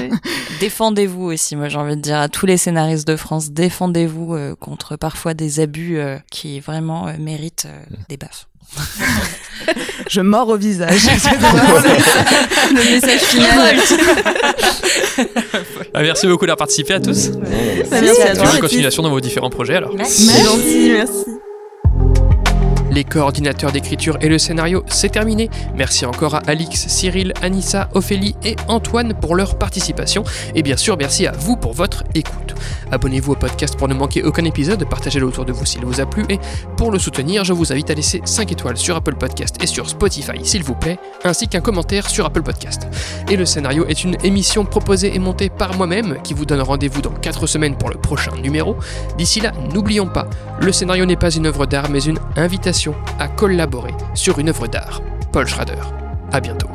Speaker 3: Défendez-vous aussi, moi j'ai envie de dire à tous les scénaristes de France, défendez-vous euh, contre parfois des abus euh, qui vraiment euh, méritent euh, des baffes. [laughs]
Speaker 2: Je mords au visage. [laughs]
Speaker 5: Le message final.
Speaker 1: Ah, merci beaucoup d'avoir participé à tous.
Speaker 5: Merci à
Speaker 1: Et
Speaker 5: toi.
Speaker 1: bonne continuation dans vos différents projets alors.
Speaker 5: Gentil, merci.
Speaker 1: Les coordinateurs d'écriture et le scénario, c'est terminé. Merci encore à Alix, Cyril, Anissa, Ophélie et Antoine pour leur participation. Et bien sûr, merci à vous pour votre écoute. Abonnez-vous au podcast pour ne manquer aucun épisode, partagez-le autour de vous s'il vous a plu. Et pour le soutenir, je vous invite à laisser 5 étoiles sur Apple Podcast et sur Spotify s'il vous plaît, ainsi qu'un commentaire sur Apple Podcast. Et le scénario est une émission proposée et montée par moi-même qui vous donne rendez-vous dans 4 semaines pour le prochain numéro. D'ici là, n'oublions pas, le scénario n'est pas une œuvre d'art mais une invitation à collaborer sur une œuvre d'art. Paul Schrader. À bientôt.